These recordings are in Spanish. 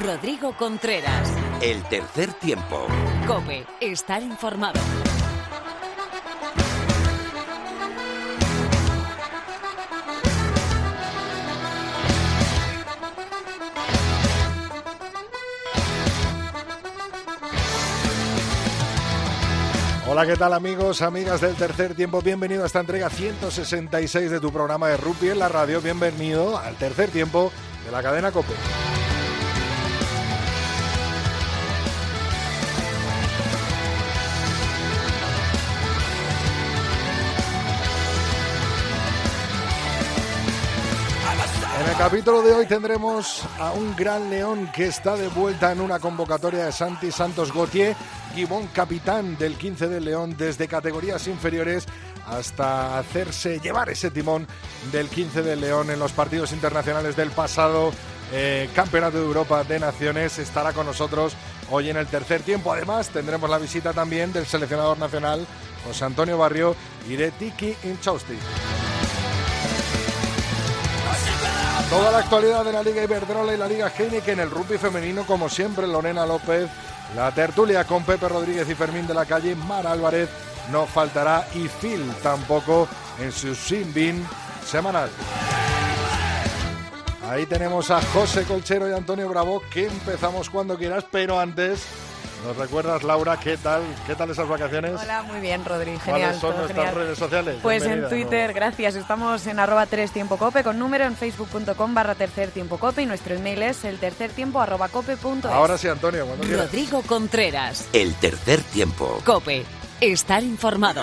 Rodrigo Contreras. El tercer tiempo. Cope, estar informado. Hola, ¿qué tal amigos, amigas del tercer tiempo? Bienvenido a esta entrega 166 de tu programa de rugby en la radio. Bienvenido al tercer tiempo de la cadena COPE. El capítulo de hoy tendremos a un gran león que está de vuelta en una convocatoria de Santi Santos Gautier, Gibón capitán del 15 del León desde categorías inferiores hasta hacerse llevar ese timón del 15 del León en los partidos internacionales del pasado eh, Campeonato de Europa de Naciones. Estará con nosotros hoy en el tercer tiempo. Además, tendremos la visita también del seleccionador nacional José Antonio Barrio y de Tiki Inchausti. Toda la actualidad de la Liga Iberdrola y la Liga Heineken, el rugby femenino, como siempre, Lorena López, la tertulia con Pepe Rodríguez y Fermín de la Calle, Mara Álvarez, no faltará y Phil tampoco en su Sin semanal. Ahí tenemos a José Colchero y Antonio Bravo, que empezamos cuando quieras, pero antes ¿Nos recuerdas, Laura, qué tal, qué tal esas vacaciones? Hola, muy bien, Rodri, genial. ¿Cuáles son nuestras redes sociales? Pues en Twitter, gracias, estamos en arroba 3 tiempo cope con número en facebook.com barra tercer tiempo cope y nuestro email es el tercer tiempo arroba cope punto Ahora sí, Antonio, cuando quieras. Rodrigo Contreras. El tercer tiempo. Cope, estar informado.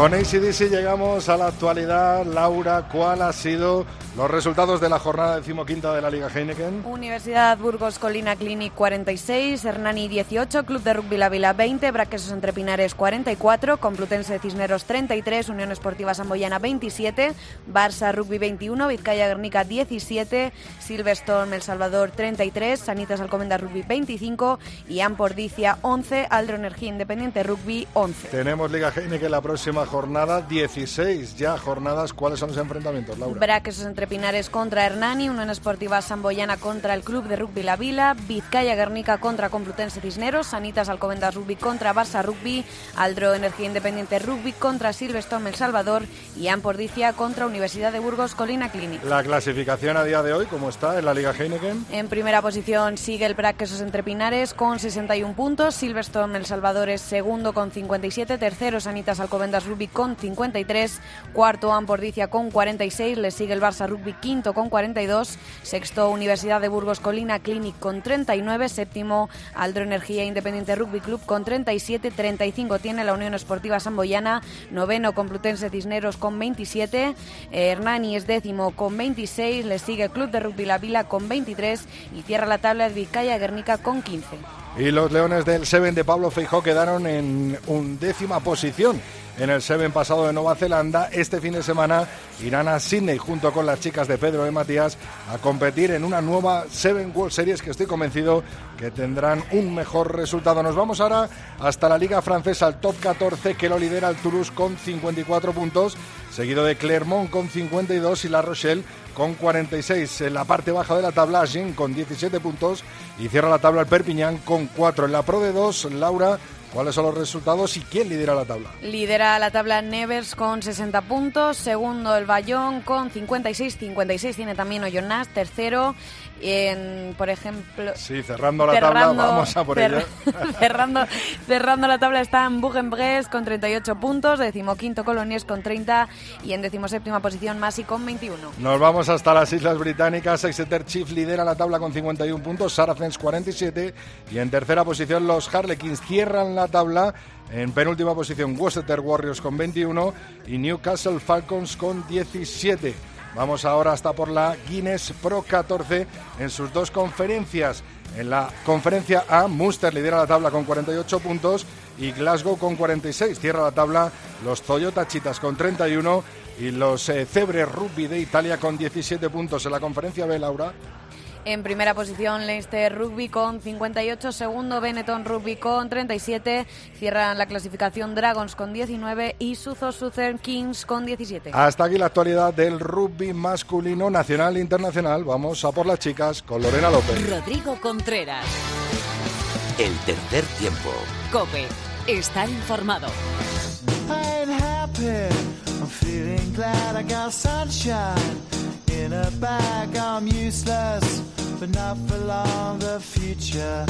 Con ACDC llegamos a la actualidad. Laura, ¿cuál ha sido los resultados de la jornada decimoquinta de la Liga Heineken. Universidad Burgos Colina Clinic 46, Hernani 18, Club de Rugby La Vila 20, Braquesos Entre Pinares 44, Complutense Cisneros 33, Unión Esportiva Samboyana 27, Barça Rugby 21, Vizcaya Guernica 17, Silverstone El Salvador 33, Sanitas Alcomendas Rugby 25 y Ampordicia 11, Aldro Energía Independiente Rugby 11. Tenemos Liga Heineken la próxima jornada, 16 ya jornadas. ¿Cuáles son los enfrentamientos, Laura? Braquesos entre Pinares contra Hernani, Unión Esportiva Samboyana contra el Club de Rugby La Vila, Vizcaya Guernica contra Complutense Cisneros, Sanitas Alcobendas Rugby contra Barça Rugby, Aldro Energía Independiente Rugby contra Silverstone El Salvador y Ampordicia contra Universidad de Burgos Colina Clinic. La clasificación a día de hoy, ¿cómo está en la Liga Heineken? En primera posición sigue el Braquesos Entre Pinares con 61 puntos, Silverstone El Salvador es segundo con 57, tercero Sanitas Alcobendas Rugby con 53, cuarto Ampordicia con 46, le sigue el Barça Rugby quinto con 42, sexto Universidad de Burgos Colina Clinic con 39, séptimo Aldro Energía Independiente Rugby Club con 37, 35 tiene la Unión Esportiva Samboyana, noveno Complutense Cisneros con 27, Hernani es décimo con 26, le sigue el Club de Rugby La Vila con 23 y cierra la tabla de Vizcaya Guernica con 15. Y los Leones del Seven de Pablo Feijó quedaron en undécima posición en el Seven pasado de Nueva Zelanda. Este fin de semana irán a Sydney junto con las chicas de Pedro y Matías a competir en una nueva Seven World Series que estoy convencido que tendrán un mejor resultado. Nos vamos ahora hasta la Liga Francesa, el top 14 que lo lidera el Toulouse con 54 puntos, seguido de Clermont con 52 y La Rochelle con 46. En la parte baja de la tabla, Jean con 17 puntos y cierra la tabla el Perpignan con 4. En la Pro de 2, Laura ¿Cuáles son los resultados y quién lidera la tabla? Lidera la tabla Nevers con 60 puntos, segundo el Bayón con 56, 56 tiene también Oyonnax, tercero en, por ejemplo... Sí, cerrando la tabla, vamos a por ella. cerrando, cerrando la tabla está en Bourg-en-Bresse con 38 puntos, decimoquinto Colonies con 30 y en decimoséptima posición Masi con 21. Nos vamos hasta las Islas Británicas, Exeter Chief lidera la tabla con 51 puntos, Saracens 47 y en tercera posición los Harlequins cierran la tabla en penúltima posición Worcester Warriors con 21 y Newcastle Falcons con 17. Vamos ahora hasta por la Guinness Pro 14 en sus dos conferencias. En la conferencia A, Munster lidera la tabla con 48 puntos y Glasgow con 46. Cierra la tabla los Toyota Chitas con 31 y los eh, Cebre Rugby de Italia con 17 puntos en la conferencia B, Laura. En primera posición Leicester Rugby con 58, segundo Benetton Rugby con 37, cierran la clasificación Dragons con 19 y Suzo Southern Kings con 17. Hasta aquí la actualidad del rugby masculino nacional e internacional. Vamos a por las chicas con Lorena López. Rodrigo Contreras. El tercer tiempo. Cope. Estar informado. I ain't happy. I'm feeling glad I got sunshine in a bag. I'm useless, but not for long. The future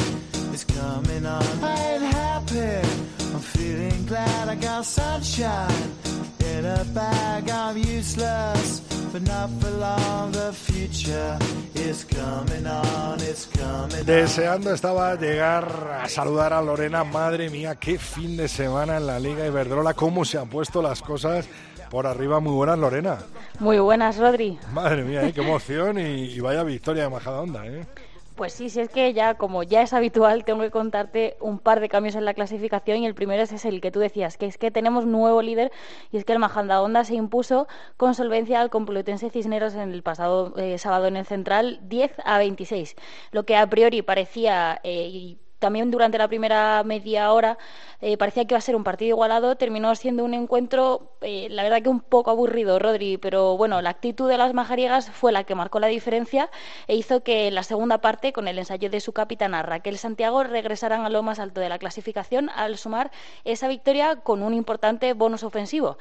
is coming on. I happy. I'm feeling glad I got sunshine in a bag. I'm useless, but not for long. The future coming on. It's coming. Deseando estaba llegar a saludar a Lorena. Madre mía, qué fin de semana en la Liga Iberdrola. Cómo se han puesto las cosas por arriba. Muy buenas, Lorena. Muy buenas, Rodri. Madre mía, ¿eh? qué emoción y, y vaya victoria de Majadahonda, ¿eh? Pues sí, si es que ya, como ya es habitual, tengo que contarte un par de cambios en la clasificación y el primero es el que tú decías, que es que tenemos nuevo líder y es que el Majadahonda se impuso con solvencia al Complutense Cisneros en el pasado eh, sábado en el Central 10 a 26, lo que a priori parecía... Eh, también durante la primera media hora eh, parecía que iba a ser un partido igualado, terminó siendo un encuentro, eh, la verdad que un poco aburrido, Rodri, pero bueno, la actitud de las majariegas fue la que marcó la diferencia e hizo que en la segunda parte, con el ensayo de su capitana Raquel Santiago, regresaran a lo más alto de la clasificación al sumar esa victoria con un importante bonus ofensivo.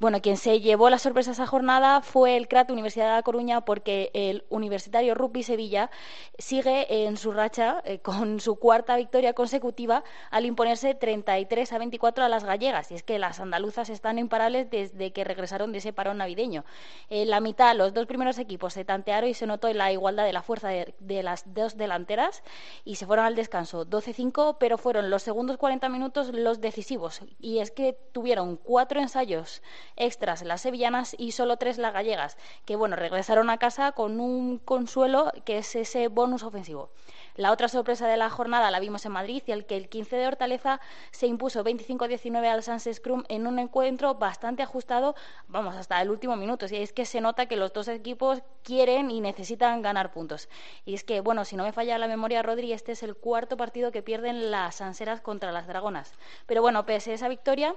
Bueno, quien se llevó la sorpresa esa jornada fue el CRAT Universidad de La Coruña porque el Universitario Rugby Sevilla sigue en su racha eh, con su cuarta victoria consecutiva al imponerse 33 a 24 a las gallegas. Y es que las andaluzas están imparables desde que regresaron de ese parón navideño. En la mitad, los dos primeros equipos se tantearon y se notó la igualdad de la fuerza de las dos delanteras y se fueron al descanso 12-5, pero fueron los segundos 40 minutos los decisivos. Y es que tuvieron cuatro ensayos extras las sevillanas y solo tres las gallegas, que bueno, regresaron a casa con un consuelo que es ese bonus ofensivo. La otra sorpresa de la jornada la vimos en Madrid y el que el 15 de Hortaleza se impuso 25-19 al Sans Scrum en un encuentro bastante ajustado, vamos, hasta el último minuto. Y es que se nota que los dos equipos quieren y necesitan ganar puntos. Y es que, bueno, si no me falla la memoria, Rodri, este es el cuarto partido que pierden las Sanseras contra las Dragonas. Pero bueno, pese a esa victoria,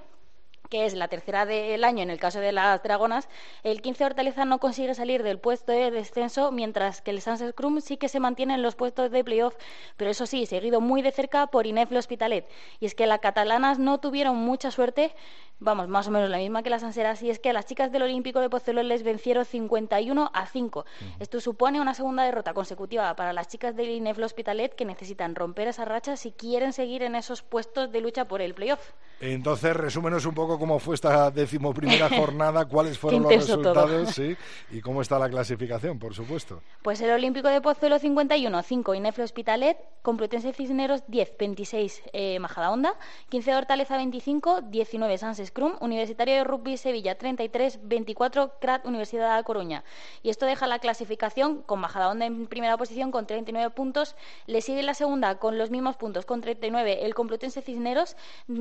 que es la tercera del año en el caso de las Dragonas, el 15 Hortaleza no consigue salir del puesto de descenso, mientras que el Sans Scrum sí que se mantiene en los puestos de playoff, pero eso sí, seguido muy de cerca por Inef L'Hospitalet. Y es que las catalanas no tuvieron mucha suerte, vamos, más o menos la misma que las anseras, y es que a las chicas del Olímpico de Pozuelo les vencieron 51 a 5. Esto supone una segunda derrota consecutiva para las chicas del Inef L'Hospitalet que necesitan romper esa racha si quieren seguir en esos puestos de lucha por el playoff. Entonces, resúmenos un poco cómo fue esta decimoprimera jornada, cuáles fueron los resultados sí, y cómo está la clasificación, por supuesto. Pues el Olímpico de Pozuelo 51, 5 Inefle Hospitalet, Complutense Cisneros 10, 26 eh, Majadahonda, 15 de Hortaleza 25, 19 Sans Scrum, Universitario de Rugby Sevilla 33, 24 CRAT Universidad de La Coruña. Y esto deja la clasificación con Majadahonda en primera posición con 39 puntos, le sigue la segunda con los mismos puntos con 39 el Complutense Cisneros,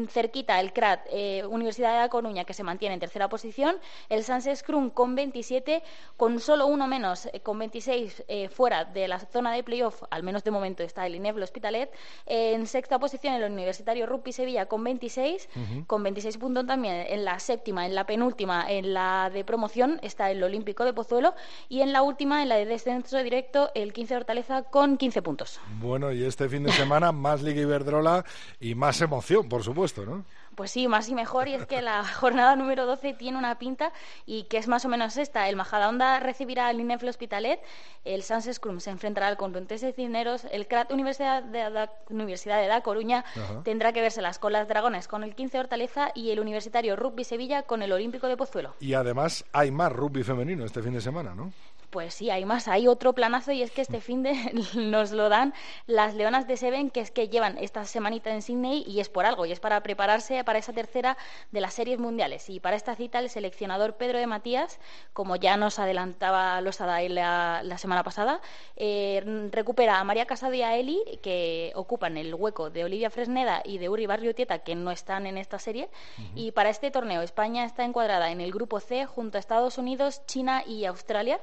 cerquita el CRAT eh, Universidad de La Coruña que se mantiene en tercera posición, el Sans Scrum con 27, con solo uno menos, eh, con 26 eh, fuera de la zona de playoff, al menos de momento está el Ineblo Hospitalet, en sexta posición el Universitario Rugby Sevilla con 26, con 26 puntos también en la séptima, en la penúltima, en la de promoción está el Olímpico de Pozuelo y en la última, en la de descenso directo, el 15 de Hortaleza con 15 puntos. Bueno, y este fin de semana más Liga Iberdrola y más emoción, por supuesto, ¿no? Pues sí, más y mejor, y es que la jornada número 12 tiene una pinta y que es más o menos esta. El Majadahonda recibirá al Inefle Hospitalet, el Sans Scrum se enfrentará al Complutense Cisneros, el CRAT Universidad de, Da- Universidad de La Coruña Ajá. tendrá que verselas con las Dragones con el 15 Hortaleza y el Universitario Rugby Sevilla con el Olímpico de Pozuelo. Y además hay más rugby femenino este fin de semana, ¿no? Pues sí, hay más. Hay otro planazo y es que este fin de nos lo dan las Leonas de Seven, que es que llevan esta semanita en Sydney y es por algo, y es para prepararse para esa tercera de las series mundiales. Y para esta cita, el seleccionador Pedro de Matías, como ya nos adelantaba los la, la semana pasada, eh, recupera a María Casado y a Eli, que ocupan el hueco de Olivia Fresneda y de Uri Barrio-Tieta, que no están en esta serie. Y para este torneo, España está encuadrada en el grupo C junto a Estados Unidos, China y Australia.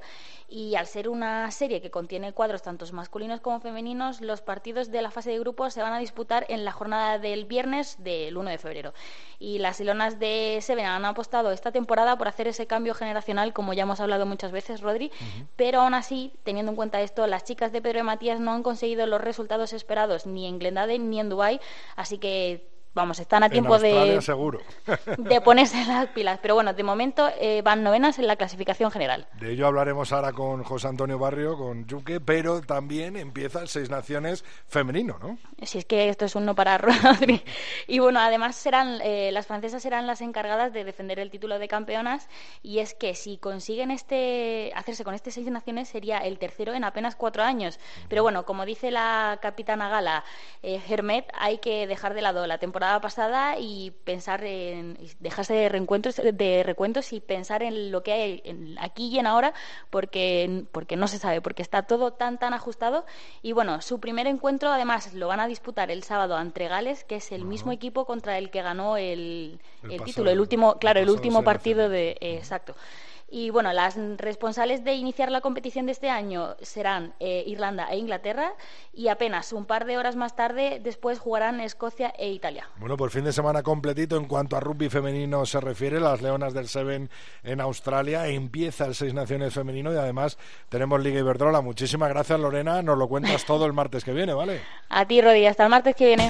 Y al ser una serie que contiene cuadros tanto masculinos como femeninos, los partidos de la fase de grupos se van a disputar en la jornada del viernes del 1 de febrero. Y las Ilonas de Seven han apostado esta temporada por hacer ese cambio generacional, como ya hemos hablado muchas veces, Rodri, pero aún así, teniendo en cuenta esto, las chicas de Pedro y Matías no han conseguido los resultados esperados ni en Glendade ni en Dubái, así que vamos, están a tiempo de, de ponerse las pilas. Pero bueno, de momento eh, van novenas en la clasificación general. De ello hablaremos ahora con José Antonio Barrio, con Yuque, pero también empieza el Seis Naciones femenino, ¿no? Si es que esto es un no parar, Rodri. y bueno, además serán eh, las francesas serán las encargadas de defender el título de campeonas y es que si consiguen este hacerse con este Seis Naciones sería el tercero en apenas cuatro años. Pero bueno, como dice la capitana gala eh, Hermet, hay que dejar de lado la temporada pasada y pensar en dejarse de reencuentros de recuentos y pensar en lo que hay aquí y en ahora porque porque no se sabe porque está todo tan tan ajustado. Y bueno su primer encuentro además lo van a disputar el sábado ante Gales que es el mismo equipo contra el que ganó el, el, título el último claro el último partido de exacto y bueno, las responsables de iniciar la competición de este año serán eh, Irlanda e Inglaterra y apenas un par de horas más tarde después jugarán Escocia e Italia. Bueno, por fin de semana completito en cuanto a rugby femenino se refiere, las Leonas del Seven en Australia, empieza el Seis Naciones femenino y además tenemos Liga Iberdrola. Muchísimas gracias Lorena, nos lo cuentas todo el martes que viene, ¿vale? A ti, Rodi, hasta el martes que viene.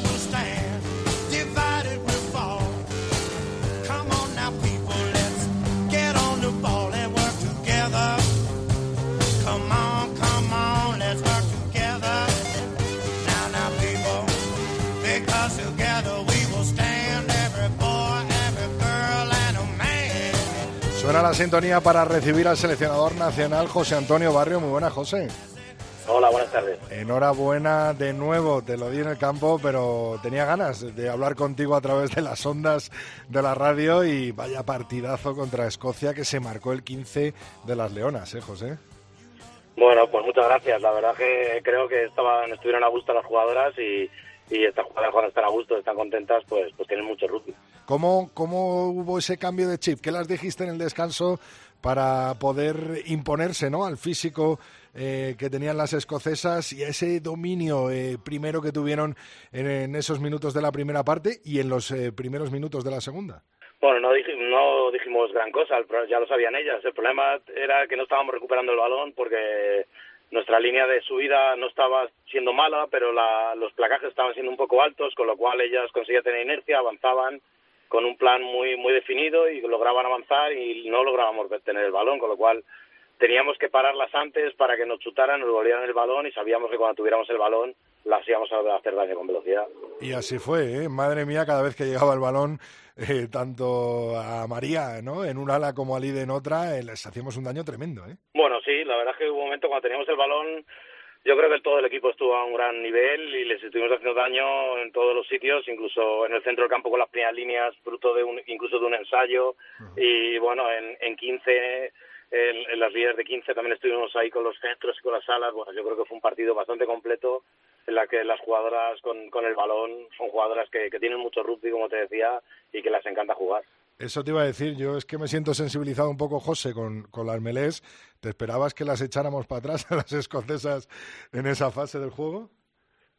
La sintonía para recibir al seleccionador nacional José Antonio Barrio. Muy buenas, José. Hola, buenas tardes. Enhorabuena de nuevo, te lo di en el campo, pero tenía ganas de hablar contigo a través de las ondas de la radio y vaya partidazo contra Escocia que se marcó el 15 de las Leonas, ¿eh, José? Bueno, pues muchas gracias. La verdad que creo que estaban, estuvieron a gusto las jugadoras y, y estas jugadoras cuando están a gusto, están contentas, pues, pues tienen mucho rugby. ¿Cómo, ¿Cómo hubo ese cambio de chip? ¿Qué las dijiste en el descanso para poder imponerse ¿no? al físico eh, que tenían las escocesas y a ese dominio eh, primero que tuvieron en, esos minutos de la primera parte y en los eh, primeros minutos de la segunda? Bueno, no, no dijimos gran cosa, ya lo sabían ellas. El problema era que no estábamos recuperando el balón porque nuestra línea de subida no estaba siendo mala, pero los placajes estaban siendo un poco altos, con lo cual ellas conseguían tener inercia, avanzaban con un plan muy muy definido y lograban avanzar y no lográbamos tener el balón, con lo cual teníamos que pararlas antes para que nos chutaran, nos volvieran el balón y sabíamos que cuando tuviéramos el balón las íbamos a hacer daño con velocidad. Y así fue, ¿eh? madre mía, cada vez que llegaba el balón, eh, tanto a María ¿no? en un ala como a Lide en otra, eh, les hacíamos un daño tremendo. ¿eh? Bueno, sí, la verdad es que hubo un momento cuando teníamos el balón, yo creo que todo el equipo estuvo a un gran nivel y les estuvimos haciendo daño en todos los sitios, incluso en el centro del campo con las primeras líneas, fruto de un, incluso de un ensayo. Y bueno, en, en 15 en, las líneas de 15 también estuvimos ahí con los centros y con las alas. Bueno, yo creo que fue un partido bastante completo en la que las jugadoras con, con el balón son jugadoras que, que tienen mucho rugby, como te decía, y que las encanta jugar. Eso te iba a decir, yo es que me siento sensibilizado un poco, José, con, con las melés. ¿Te esperabas que las echáramos para atrás a las escocesas en esa fase del juego?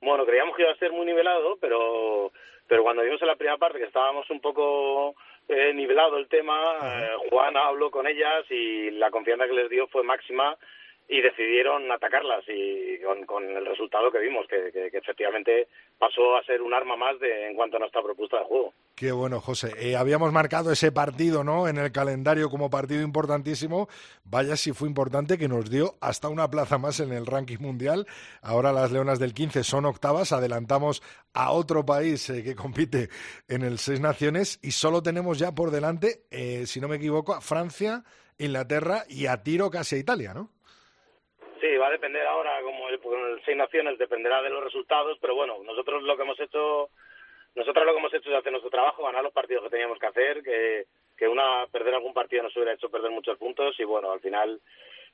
Bueno, creíamos que iba a ser muy nivelado, pero, pero cuando vimos en la primera parte que estábamos un poco eh, nivelado el tema, eh, Juan habló con ellas y la confianza que les dio fue máxima y decidieron atacarlas y con, el resultado que vimos, que, efectivamente pasó a ser un arma más de, en cuanto a nuestra propuesta de juego. Qué bueno, José. Eh, habíamos marcado ese partido ¿no? en el calendario como partido importantísimo. Vaya si fue importante que nos dio hasta una plaza más en el ranking mundial. Ahora las Leonas del 15 son octavas. Adelantamos a otro país eh, que compite en el Seis Naciones y solo tenemos ya por delante, eh, si no me equivoco, a Francia, Inglaterra y a tiro casi a Italia, ¿no? Sí, va a depender ahora, como el, el Seis Naciones, dependerá de los resultados, pero bueno, nosotros lo que hemos hecho, nosotros lo que hemos hecho es hacer nuestro trabajo, ganar los partidos que teníamos que hacer, que, que una perder algún partido nos hubiera hecho perder muchos puntos y bueno, al final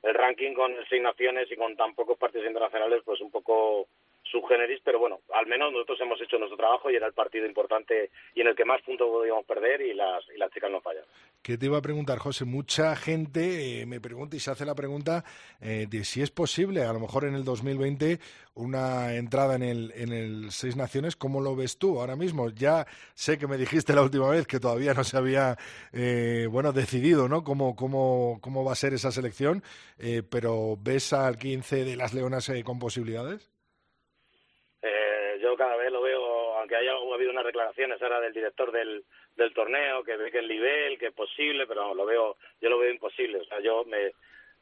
el ranking con Seis Naciones y con tan pocos partidos internacionales, pues un poco subgeneris, pero bueno, al menos nosotros hemos hecho nuestro trabajo y era el partido importante y en el que más puntos podíamos perder y las, y las chicas no fallan. Que te iba a preguntar, José, mucha gente eh, me pregunta y se hace la pregunta eh, de si es posible, a lo mejor en el 2020, una entrada en el, en el Seis Naciones, ¿cómo lo ves tú ahora mismo? Ya sé que me dijiste la última vez que todavía no se había, eh, bueno, decidido, ¿no? Cómo, cómo, cómo va a ser esa selección, pero ¿ves al 15 de las Leonas con posibilidades? Yo cada vez lo veo, aunque haya habido unas declaraciones ahora del director del, torneo, que ve que el nivel, que es posible, pero lo veo, yo lo veo imposible. O sea, yo me eh,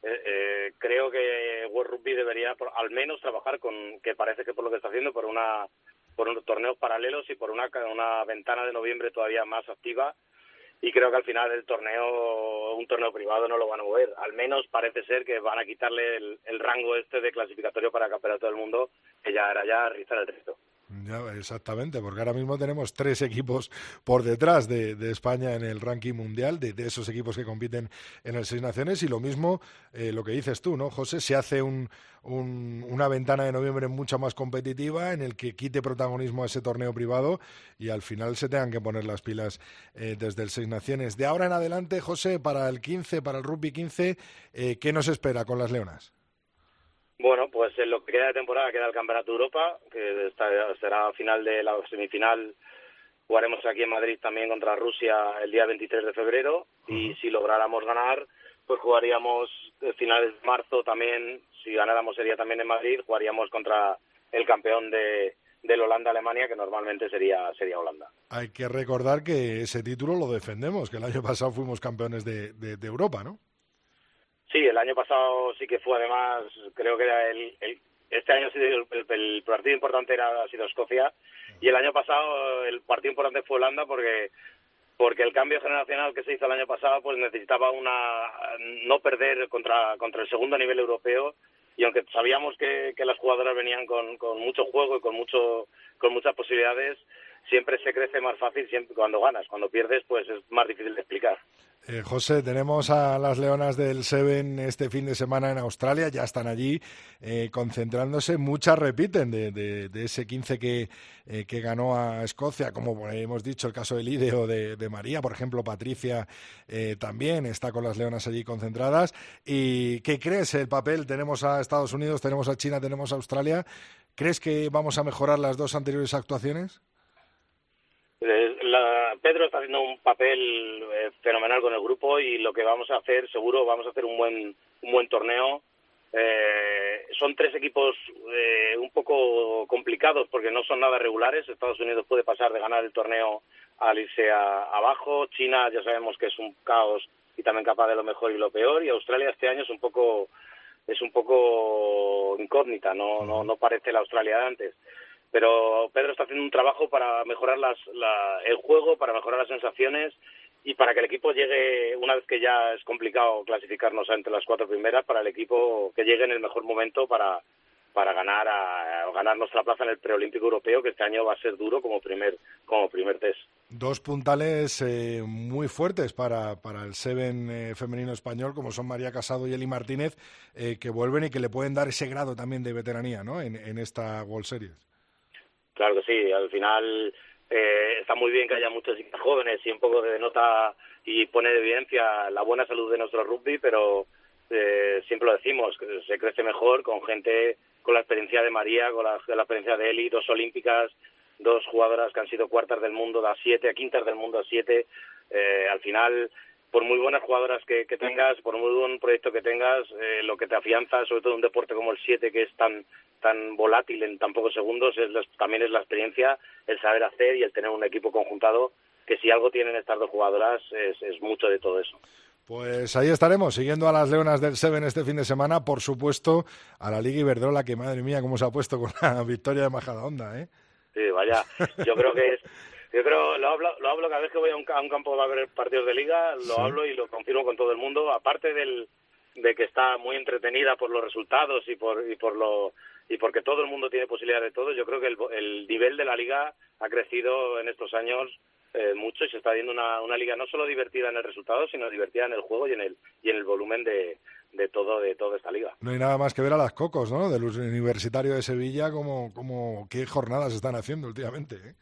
eh, creo que World Rugby debería al menos trabajar con, que parece que por lo que está haciendo, por una por unos torneos paralelos y por una, una ventana de noviembre todavía más activa y creo que al final el torneo, un torneo privado no lo van a mover. Al menos parece ser que van a quitarle el, el rango este de clasificatorio para el campeonato del mundo, que ya era ya rizar el resto. Ya, exactamente, porque ahora mismo tenemos tres equipos por detrás de, España en el ranking mundial, de, esos equipos que compiten en el Seis Naciones, y lo mismo eh, lo que dices tú, ¿no, José? Se hace un, una ventana de noviembre mucho más competitiva en el que quite protagonismo a ese torneo privado y al final se tengan que poner las pilas eh, desde el Seis Naciones. De ahora en adelante, José, para el 15, para el rugby 15, eh, ¿qué nos espera con las Leonas? Bueno, pues en lo que queda de temporada queda el Campeonato de Europa, que será a final de la semifinal. Jugaremos aquí en Madrid también contra Rusia el día 23 de febrero y si lográramos ganar, pues jugaríamos finales de marzo también, si ganáramos sería también en Madrid, jugaríamos contra el campeón de, del Holanda-Alemania, que normalmente sería, sería Holanda. Hay que recordar que ese título lo defendemos, que el año pasado fuimos campeones de, de Europa, ¿no? Sí, el año pasado sí que fue además, creo que era el, este año el, el, partido importante era, ha sido Escocia. Y el año pasado el partido importante fue Holanda porque porque el cambio generacional que se hizo el año pasado pues necesitaba una no perder contra contra el segundo nivel europeo. Y aunque sabíamos que, que las jugadoras venían con, con mucho juego y con mucho con muchas posibilidades siempre se crece más fácil siempre cuando ganas cuando pierdes pues es más difícil de explicar eh, José, tenemos a las Leonas del Seven este fin de semana en Australia, ya están allí eh, concentrándose. Muchas repiten de, de, ese 15 que, eh, que, ganó a Escocia, como hemos dicho, el caso de Lide o de, María, por ejemplo, Patricia también está con las Leonas allí concentradas. ¿Y qué crees el papel? Tenemos a Estados Unidos, tenemos a China, tenemos a Australia. ¿Crees que vamos a mejorar las dos anteriores actuaciones? Pedro está haciendo un papel eh, fenomenal con el grupo y lo que vamos a hacer, seguro, vamos a hacer un buen, un buen torneo. Eh, son tres equipos eh, un poco complicados porque no son nada regulares. Estados Unidos puede pasar de ganar el torneo al irse abajo. China ya sabemos que es un caos y también capaz de lo mejor y lo peor. Y Australia este año es un poco es un poco incógnita, no, no, no parece la Australia de antes pero Pedro está haciendo un trabajo para mejorar las, el juego, para mejorar las sensaciones y para que el equipo llegue, una vez que ya es complicado clasificarnos entre las cuatro primeras, para el equipo que llegue en el mejor momento para, para ganar a, ganar nuestra plaza en el preolímpico europeo, que este año va a ser duro como primer, como primer test. Dos puntales eh, muy fuertes para, para el Seven eh, femenino español, como son María Casado y Eli Martínez, eh, que vuelven y que le pueden dar ese grado también de veteranía ¿no? en, en esta World Series. Claro que sí, al final eh, está muy bien que haya muchos jóvenes y un poco de nota y pone de evidencia la buena salud de nuestro rugby, pero eh, siempre lo decimos, que se crece mejor con gente con la experiencia de María, con la, experiencia de Eli, dos olímpicas, dos jugadoras que han sido cuartas del mundo a siete, a quintas del mundo a siete. Eh, al final por muy buenas jugadoras que, que tengas, por muy buen proyecto que tengas, eh, lo que te afianza, sobre todo un deporte como el 7, que es tan tan volátil en tan pocos segundos, es también es la experiencia, el saber hacer y el tener un equipo conjuntado, que si algo tienen estas dos jugadoras es, es mucho de todo eso. Pues ahí estaremos, siguiendo a las Leonas del Seven este fin de semana, por supuesto, a la Liga Iberdrola, que madre mía, cómo se ha puesto con la victoria de Majadahonda, ¿eh? Sí, vaya, yo creo que es, yo creo, lo hablo, lo hablo cada vez que voy a un, a un campo va a haber partidos de liga, lo hablo y lo confirmo con todo el mundo, aparte del, de que está muy entretenida por los resultados y por, y por lo, y porque todo el mundo tiene posibilidad de todo, yo creo que el, el nivel de la liga ha crecido en estos años eh, mucho y se está viendo una, una liga no solo divertida en el resultado, sino divertida en el juego y en el, y en el volumen de, de todo de toda esta liga. No hay nada más que ver a las cocos, ¿no? Del Universitario de Sevilla, como, como qué jornadas están haciendo últimamente. ¿eh?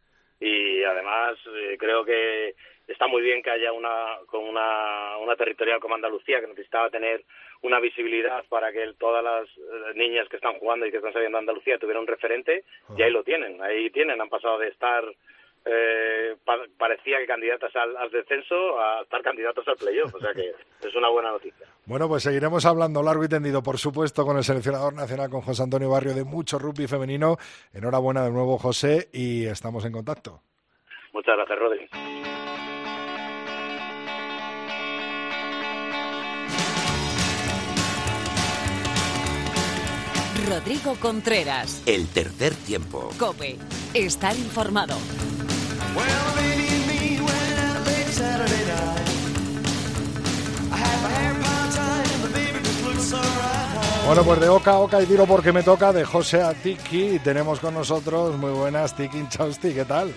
Y además eh, creo que está muy bien que haya una con una, una territorial como Andalucía que necesitaba tener una visibilidad para que todas las eh, niñas que están jugando y que están saliendo de Andalucía tuvieran un referente y ahí lo tienen, ahí tienen, han pasado de estar eh, parecía que candidatas al, al, descenso a estar candidatos al playoff, o sea que es una buena noticia. Bueno, pues seguiremos hablando largo y tendido, por supuesto, con el seleccionador nacional, con José Antonio Barrio, de mucho rugby femenino. Enhorabuena de nuevo, José, y estamos en contacto. Muchas gracias, Rodri. Rodrigo Contreras. El tercer tiempo. Cope. Estar informado. Bueno, pues de oca a oca y tiro porque me toca de José a Tiki. Tenemos con nosotros, muy buenas, Tiki Chausti, ¿qué tal?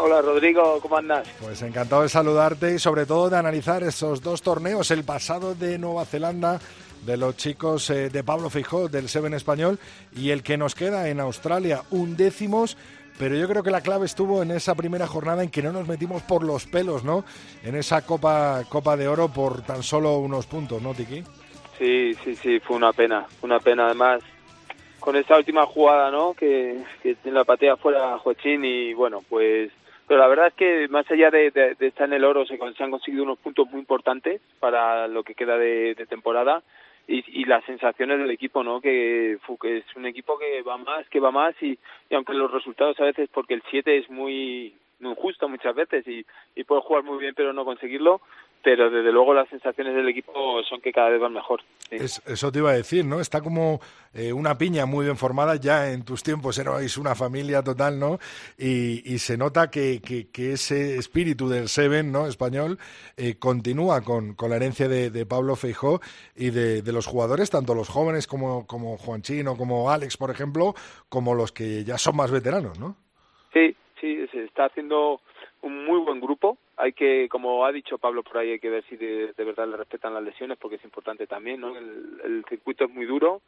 Hola Rodrigo, ¿cómo andas? Pues encantado de saludarte y sobre todo de analizar esos dos torneos, el pasado de Nueva Zelanda de los chicos eh, de Pablo Fijó del Seven español y el que nos queda en Australia, un décimos. Pero yo creo que la clave estuvo en esa primera jornada en que no nos metimos por los pelos, ¿no? En esa Copa, Copa de Oro por tan solo unos puntos, ¿no, Tiki? Sí, sí, sí, fue una pena, una pena. Además, con esa última jugada, ¿no? Que, que la patea fuera Joachín y bueno, pues pero la verdad es que más allá de, de, estar en el oro se, han conseguido unos puntos muy importantes para lo que queda de, de temporada y, y, las sensaciones del equipo, ¿no? Que, que, es un equipo que va más, que va más y, y aunque los resultados a veces, porque el 7 es muy, muy justo muchas veces y, y puede jugar muy bien pero no conseguirlo, pero desde luego las sensaciones del equipo son que cada vez van mejor. Sí. Es, eso te iba a decir, ¿no? Está como eh, una piña muy bien formada, ya en tus tiempos erais una familia total, ¿no? Y, y se nota que, que, que, ese espíritu del Seven, ¿no? Español, eh, continúa con, con, la herencia de, de Pablo Feijó y de, de, los jugadores, tanto los jóvenes como, como Juan Chino, como Alex, por ejemplo, como los que ya son más veteranos, ¿no? Sí, se está haciendo un muy buen grupo. Hay que, como ha dicho Pablo por ahí, hay que ver si de, verdad le respetan las lesiones, porque es importante también, ¿no? El, el, circuito es muy duro,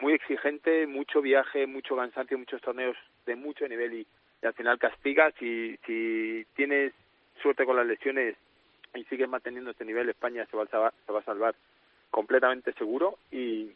muy exigente, mucho viaje, mucho cansancio, muchos torneos de mucho nivel y, y al final castiga. Si, si tienes suerte con las lesiones y sigues manteniendo este nivel, España se va a salvar, se va a salvar completamente seguro y,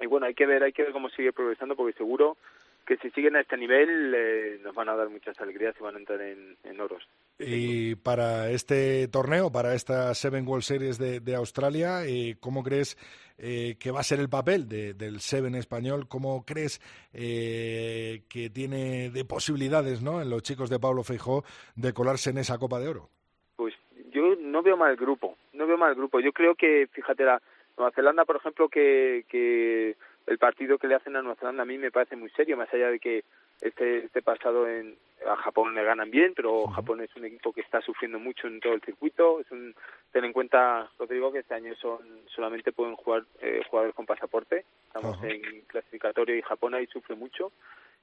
y bueno, hay que ver, hay que ver cómo sigue progresando, porque seguro que si siguen a este nivel eh, nos van a dar muchas alegrías y van a entrar en, en, oros. Y para este torneo, para esta Seven World Series de, de Australia, eh, ¿cómo crees eh, que va a ser el papel de, del Seven español? ¿Cómo crees eh, que tiene de posibilidades ¿no? en los chicos de Pablo Feijó de colarse en esa Copa de Oro? Pues yo no veo mal grupo, no veo mal grupo. Yo creo que, fíjate, la Nueva Zelanda, por ejemplo, que, que el partido que le hacen a Nueva Zelanda a mí me parece muy serio, más allá de que este, este pasado en, a Japón le ganan bien, pero. Japón es un equipo que está sufriendo mucho en todo el circuito. Es un, ten en cuenta, Rodrigo, que este año son solamente pueden jugar eh, jugadores con pasaporte. Estamos en clasificatorio y Japón ahí sufre mucho.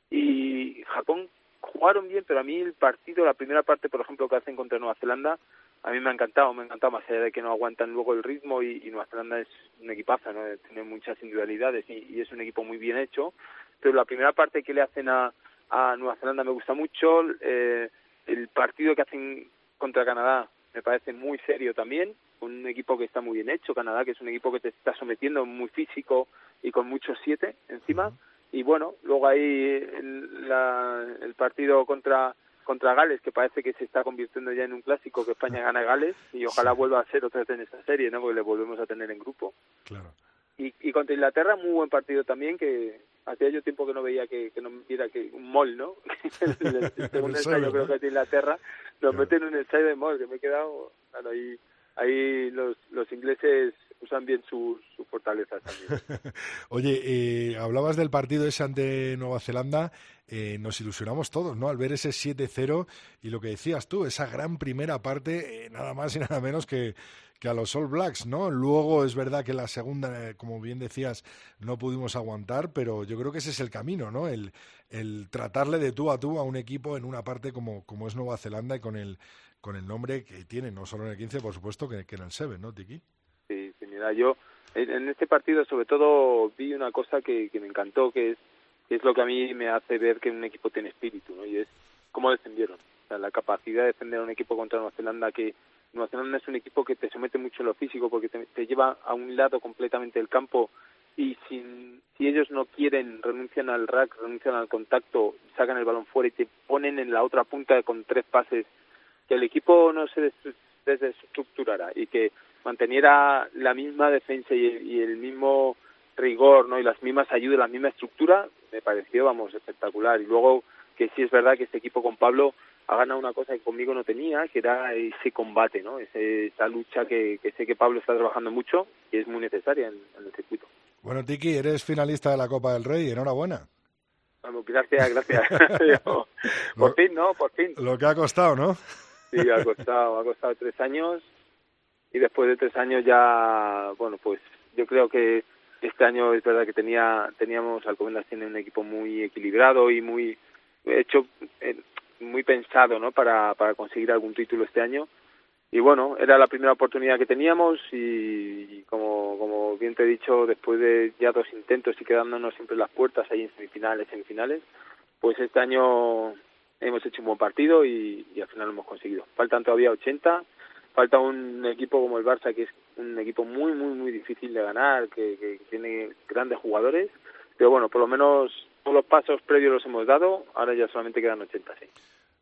Y Japón jugaron bien, pero a mí el partido, la primera parte, por ejemplo, que hacen contra Nueva Zelanda, a mí me ha encantado, me ha encantado, más allá de que no aguantan luego el ritmo y, y Nueva Zelanda es un equipazo, ¿no? tiene muchas individualidades y, y, es un equipo muy bien hecho, pero la primera parte que le hacen a, a Nueva Zelanda me gusta mucho, eh, el partido que hacen contra Canadá me parece muy serio también, un equipo que está muy bien hecho, Canadá, que es un equipo que te está sometiendo muy físico y con muchos siete encima, y bueno, luego ahí el, la, el partido contra contra Gales, que parece que se está convirtiendo ya en un clásico que España gana a Gales y ojalá vuelva a ser otra vez en esta serie, ¿no? Porque le volvemos a tener en grupo. Claro. Y, y contra Inglaterra, muy buen partido también, que hacía yo tiempo que no veía que, que no metiera que un mol, ¿no? el, el segundo ensayo, creo que es de Inglaterra, nos Claro. meten un ensayo de mol, que me he quedado, claro, ahí, ahí los, los ingleses usan bien sus, sus fortalezas también. Oye, eh, hablabas del partido ese ante Nueva Zelanda, eh, nos ilusionamos todos, ¿no? Al ver ese 7-0 y lo que decías tú, esa gran primera parte, eh, nada más y nada menos que, que a los All Blacks, ¿no? Luego es verdad que la segunda, eh, como bien decías, no pudimos aguantar, pero yo creo que ese es el camino, ¿no? El, el tratarle de tú a tú a un equipo en una parte como, como es Nueva Zelanda y con el, con el nombre que tiene, no solo en el 15, por supuesto, que, que en el 7, ¿no, Tiki? Sí, sí, mira, yo en, este partido sobre todo vi una cosa que, que me encantó, que es, que es lo que a mí me hace ver que un equipo tiene espíritu, ¿no? Y es cómo defendieron. La capacidad de defender a un equipo contra Nueva Zelanda, que Nueva Zelanda es un equipo que te somete mucho en lo físico porque te, te lleva a un lado completamente del campo y sin, si ellos no quieren, renuncian al rack, renuncian al contacto, sacan el balón fuera y te ponen en la otra punta con tres pases, que el equipo no se des- desestructurara y que manteniera la misma defensa y, y el mismo rigor, ¿no? Y las mismas ayudas, la misma estructura, me pareció, vamos, espectacular. Y luego que sí es verdad que este equipo con Pablo ha ganado una cosa que conmigo no tenía, que era ese combate, ¿no? Ese, esa lucha que, que sé que Pablo está trabajando mucho y es muy necesaria en, en el circuito. Bueno, Tiki, eres finalista de la Copa del Rey, enhorabuena. Vamos, gracias, gracias. por fin, ¿no? Por fin. Lo que ha costado, ¿no? Sí, ha costado, ha costado tres años y después de tres años ya, bueno, pues yo creo que este año es verdad que tenía teníamos Alcobendas tiene un equipo muy equilibrado y muy hecho eh, muy pensado, ¿no? Para para conseguir algún título este año y bueno, era la primera oportunidad que teníamos y, como como bien te he dicho, después de ya dos intentos y quedándonos siempre las puertas ahí en semifinales, semifinales, pues este año hemos hecho un buen partido y, y al final lo hemos conseguido. Faltan todavía 80, falta un equipo como el Barça que es un equipo muy, muy, muy difícil de ganar, que, que tiene grandes jugadores, pero bueno, por lo menos todos los pasos previos los hemos dado, ahora ya solamente quedan 80, sí.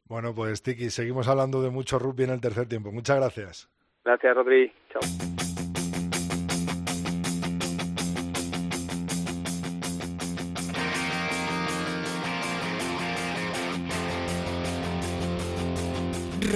Bueno, pues Tiki, seguimos hablando de mucho rugby en el tercer tiempo. Muchas gracias. Gracias, Rodri. Chao.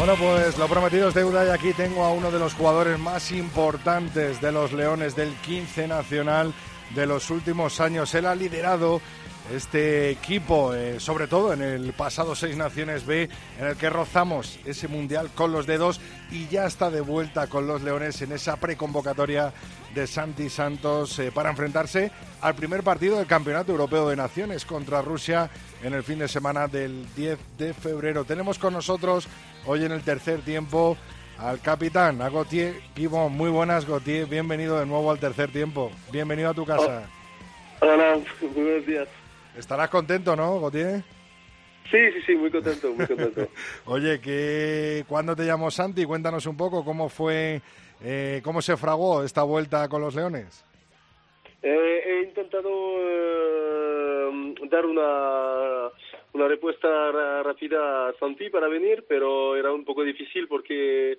Bueno, pues lo prometido es deuda y aquí tengo a uno de los jugadores más importantes de los Leones del 15 Nacional de los últimos años. Él ha liderado este equipo, eh, sobre todo en el pasado Seis Naciones B, en el que rozamos ese mundial con los dedos y ya está de vuelta con los Leones en esa preconvocatoria de Santi Santos eh, para enfrentarse al primer partido del Campeonato Europeo de Naciones contra Rusia en el fin de semana del 10 de febrero. Tenemos con nosotros hoy en el tercer tiempo al capitán, a Gautier Guibon. Muy buenas, Gautier. Bienvenido de nuevo al tercer tiempo. Bienvenido a tu casa. Hola, buenos días. Estarás contento, ¿no, Gautier? Sí, sí, sí, muy contento, muy contento. Oye, que ¿cuándo te llamó Santi? Cuéntanos un poco cómo fue, eh, cómo se fragó esta vuelta con los Leones. Eh, he intentado eh, dar una, una respuesta rápida a Santi para venir, pero era un poco difícil porque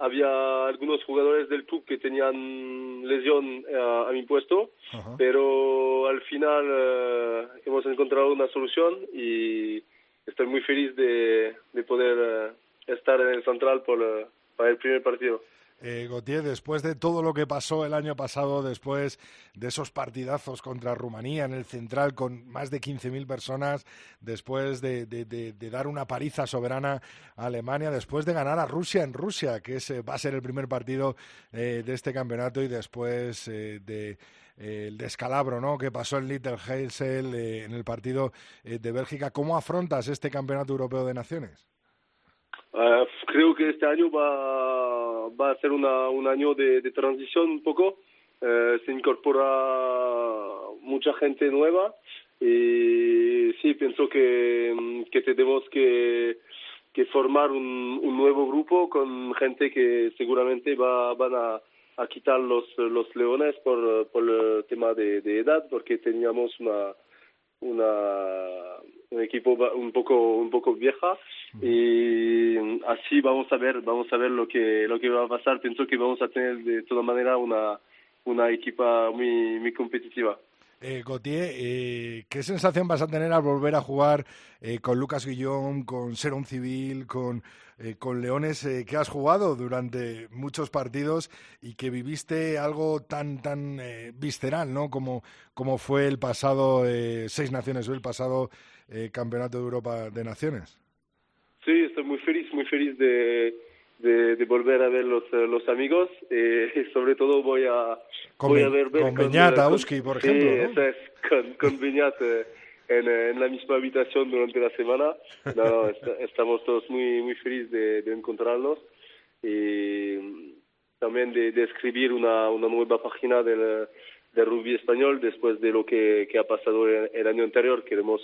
había algunos jugadores del club que tenían lesión eh, a mi puesto, Ajá. pero al final eh, hemos encontrado una solución y estoy muy feliz de, de poder eh, estar en el central por, eh, para el primer partido. Eh, Gautier, después de todo lo que pasó el año pasado, después de esos partidazos contra Rumanía en el Central con más de 15.000 personas, después de, dar una paliza soberana a Alemania, después de ganar a Rusia en Rusia, que ese va a ser el primer partido eh, de este campeonato y después eh, de el descalabro ¿no? que pasó en Little Heysel en el partido de Bélgica. ¿Cómo afrontas este campeonato europeo de naciones? Creo que este año va, va a ser una, un año de, de transición un poco. Uh, se incorpora mucha gente nueva y sí, pienso que, que tenemos que, que formar un, un nuevo grupo con gente que seguramente va, van a, a quitar los, los leones por, por el tema de, de edad, porque teníamos una, una un equipo un poco un poco vieja y así vamos a ver vamos a ver lo que lo que va a pasar pienso que vamos a tener de toda manera una una equipa muy muy competitiva eh, Gautier, eh, ¿qué sensación vas a tener al volver a jugar eh, con Lucas Guillón, con Serón Civil, con, eh, con Leones, eh, que has jugado durante muchos partidos y que viviste algo tan tan eh, visceral, ¿no? Como, como fue el pasado Seis Naciones o el pasado Campeonato de Europa de Naciones. Sí, estoy muy feliz, muy feliz de, de, volver a ver los, eh, los amigos eh, y sobre todo voy a, voy a ver, con, Beñat, eh, por ejemplo. Sí, con, con Beñat en, en, la misma habitación durante la semana. No, estamos todos muy, muy felices de, de encontrarnos y también de, de escribir una, una nueva página del, del rugby español después de lo que, que ha pasado el, año anterior. Queremos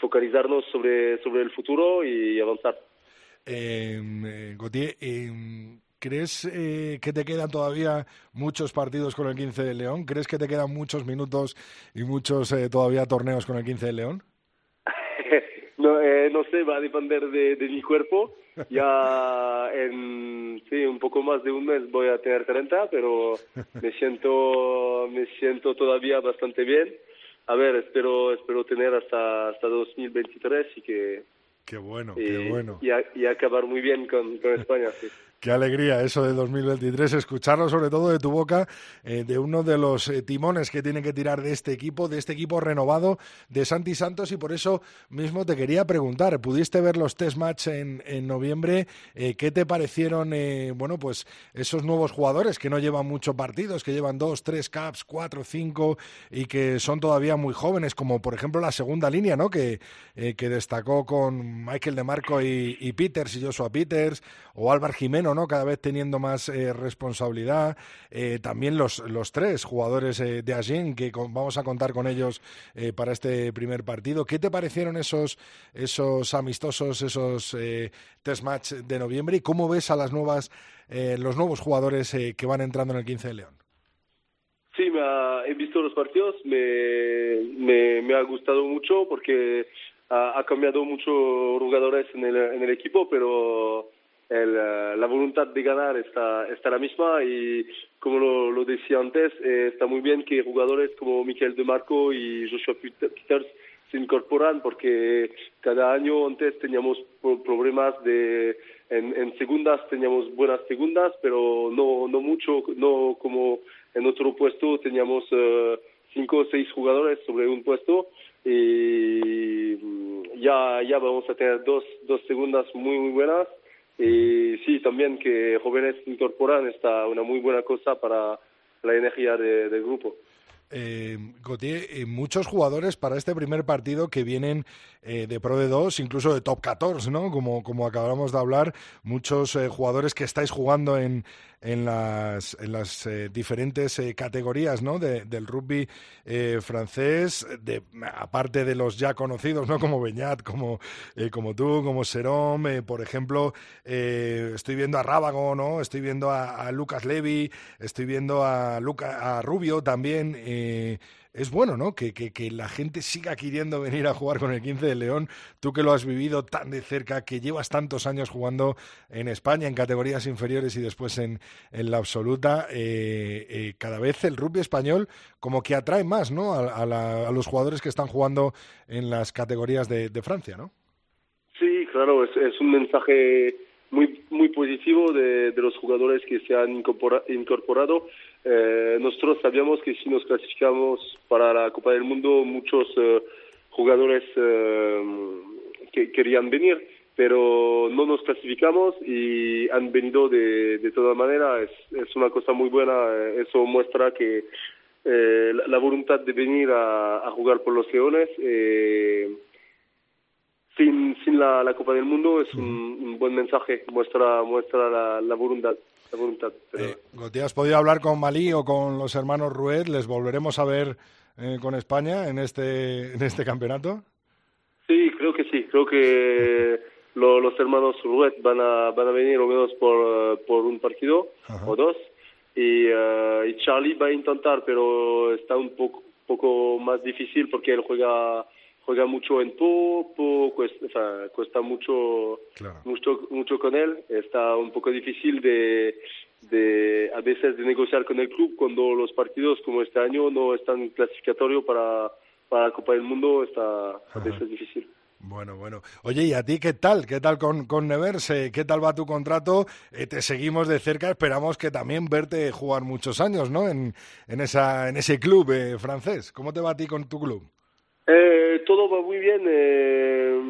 focalizarnos sobre, sobre el futuro y avanzar. Em, eh, Gautier, em, ¿crees eh, que te quedan todavía muchos partidos con el 15 de León? ¿Crees que te quedan muchos minutos y muchos eh, todavía torneos con el 15 de León? no, eh, no sé, va a depender de, de mi cuerpo. Ya en sí, un poco más de un mes voy a tener 30, pero me siento, me siento todavía bastante bien. A ver, espero, espero tener hasta, hasta 2023 y que Qué bueno, qué bueno. Y, acabar muy bien con, con España, sí. Qué alegría eso de 2023, escucharlo sobre todo de tu boca, eh, de uno de los eh, timones que tiene que tirar de este equipo, de este equipo renovado de Santi Santos y por eso mismo te quería preguntar, ¿pudiste ver los test match en, en noviembre? Eh, ¿Qué te parecieron, bueno, pues esos nuevos jugadores que no llevan muchos partidos, que llevan dos, tres caps, cuatro, cinco y que son todavía muy jóvenes, como por ejemplo la segunda línea, ¿no? Que, que destacó con Michael de Marco y, y Peters y Joshua Peters o Álvaro Jimeno cada vez teniendo más eh, responsabilidad. Eh, también los, los tres jugadores eh, de Agen, que vamos a contar con ellos para este primer partido. ¿Qué te parecieron esos, esos amistosos, esos test match de noviembre? ¿Y cómo ves a las nuevas, los nuevos jugadores que van entrando en el 15 de León? Sí, me he visto los partidos, me, me, ha gustado mucho porque ha, ha cambiado mucho jugadores en el, en el equipo, pero el, eh, la voluntad de ganar está, está la misma y como lo, lo decía antes, eh, está muy bien que jugadores como Miquel de Marco y Joshua Peters se incorporan porque cada año antes teníamos problemas de en, segundas teníamos buenas segundas pero no no mucho no como en otro puesto teníamos uh, cinco o seis jugadores sobre un puesto y mm, ya ya vamos a tener dos dos segundas muy muy buenas y sí, también que jóvenes incorporan está una muy buena cosa para la energía del grupo. Eh, Gautier, eh, muchos jugadores para este primer partido que vienen eh, de Pro de 2, incluso de Top 14, ¿no? Como, como acabamos de hablar, muchos eh, jugadores que estáis jugando en, en las, en las diferentes categorías, ¿no? De, del rugby francés, de, aparte de los ya conocidos, ¿no? Como Beñat, como, como tú, como Serón, por ejemplo, estoy viendo a Rábago, ¿no? Estoy viendo a, a Lucas Levy, estoy viendo a, Luca, a Rubio también, es bueno, ¿no? Que, que, la gente siga queriendo venir a jugar con el 15 de León. Tú que lo has vivido tan de cerca, que llevas tantos años jugando en España, en categorías inferiores y después en, en la absoluta, eh, eh, cada vez el rugby español como que atrae más, ¿no? A, a, los jugadores que están jugando en las categorías de, Francia, ¿no? Sí, claro, es, es un mensaje muy muy positivo de, de los jugadores que se han incorpora- incorporado. Eh, nosotros sabíamos que si nos clasificamos para la Copa del Mundo, muchos eh, jugadores eh, que querían venir, pero no nos clasificamos y han venido de, de todas maneras. Es, es una cosa muy buena. eh, Eso muestra que eh, la, la voluntad de venir a, a jugar por los Leones. eh, sin, sin la, la Copa del Mundo es un, un buen mensaje, muestra muestra la, la voluntad. La voluntad pero- Eh, Goti, ¿has podido hablar con Malí o con los hermanos Ruet? ¿Les volveremos a ver eh, con España en este, en este campeonato? Sí, creo que sí. Creo que lo- los hermanos Ruet van a, van a venir al menos por, eh, por un partido o dos. Y, eh, y Charlie va a intentar, pero está un poco, poco más difícil porque él juega juega mucho en poco, cuesta, o sea, cuesta mucho, mucho mucho con él. Está un poco difícil de, de a veces de negociar con el club cuando los partidos como este año no están clasificatorios para, para la Copa del Mundo. Está a veces difícil. Bueno, bueno. Oye, ¿y a ti qué tal? ¿Qué tal con, con Nevers? Eh, ¿Qué tal va tu contrato? Eh, te seguimos de cerca, esperamos que también verte jugar muchos años, ¿no? En, en, esa, en ese club eh, francés. ¿Cómo te va a ti con tu club? Eh, todo va muy bien. eh,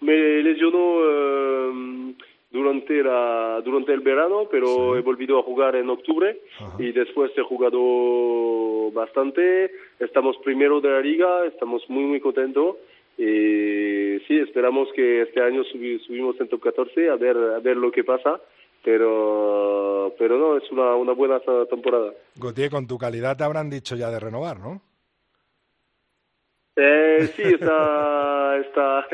me lesionó eh, durante la durante el verano, pero he volvido a jugar en octubre y después he jugado bastante. Estamos primero de la liga, estamos muy muy contentos. Y sí, esperamos que este año subi- subimos en top 14 a ver a ver lo que pasa. Pero pero no, es una, una buena temporada. Gautier, con tu calidad te habrán dicho ya de renovar, ¿no? Eh, sí, está, está,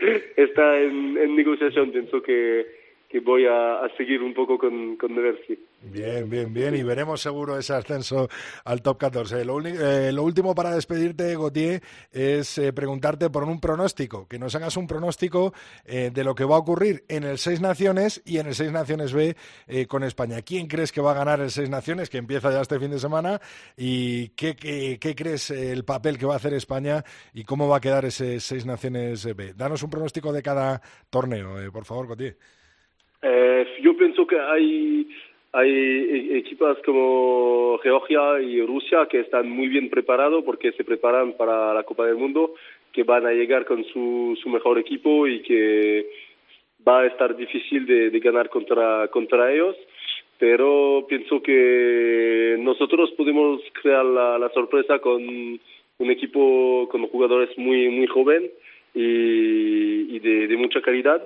está en, en negociación. Pienso que, que voy a, seguir un poco con, con Neversi. Bien, bien, bien. Y veremos seguro ese ascenso al top 14. Lo, eh, lo último para despedirte, Gautier, es eh, preguntarte por un pronóstico. Que nos hagas un pronóstico eh, de lo que va a ocurrir en el Seis Naciones y en el Seis Naciones B eh, con España. ¿Quién crees que va a ganar el Seis Naciones, que empieza ya este fin de semana? ¿Y qué, qué, qué crees eh, el papel que va a hacer España y cómo va a quedar ese Seis Naciones B? Danos un pronóstico de cada torneo, por favor, Gautier. Eh, yo pienso que hay, hay e- equipas como Georgia y Rusia que están muy bien preparados porque se preparan para la Copa del Mundo, que van a llegar con su, su mejor equipo y que va a estar difícil de, de ganar contra, contra ellos. Pero pienso que nosotros podemos crear la, la sorpresa con un equipo con jugadores muy, muy joven y, y de, de mucha calidad.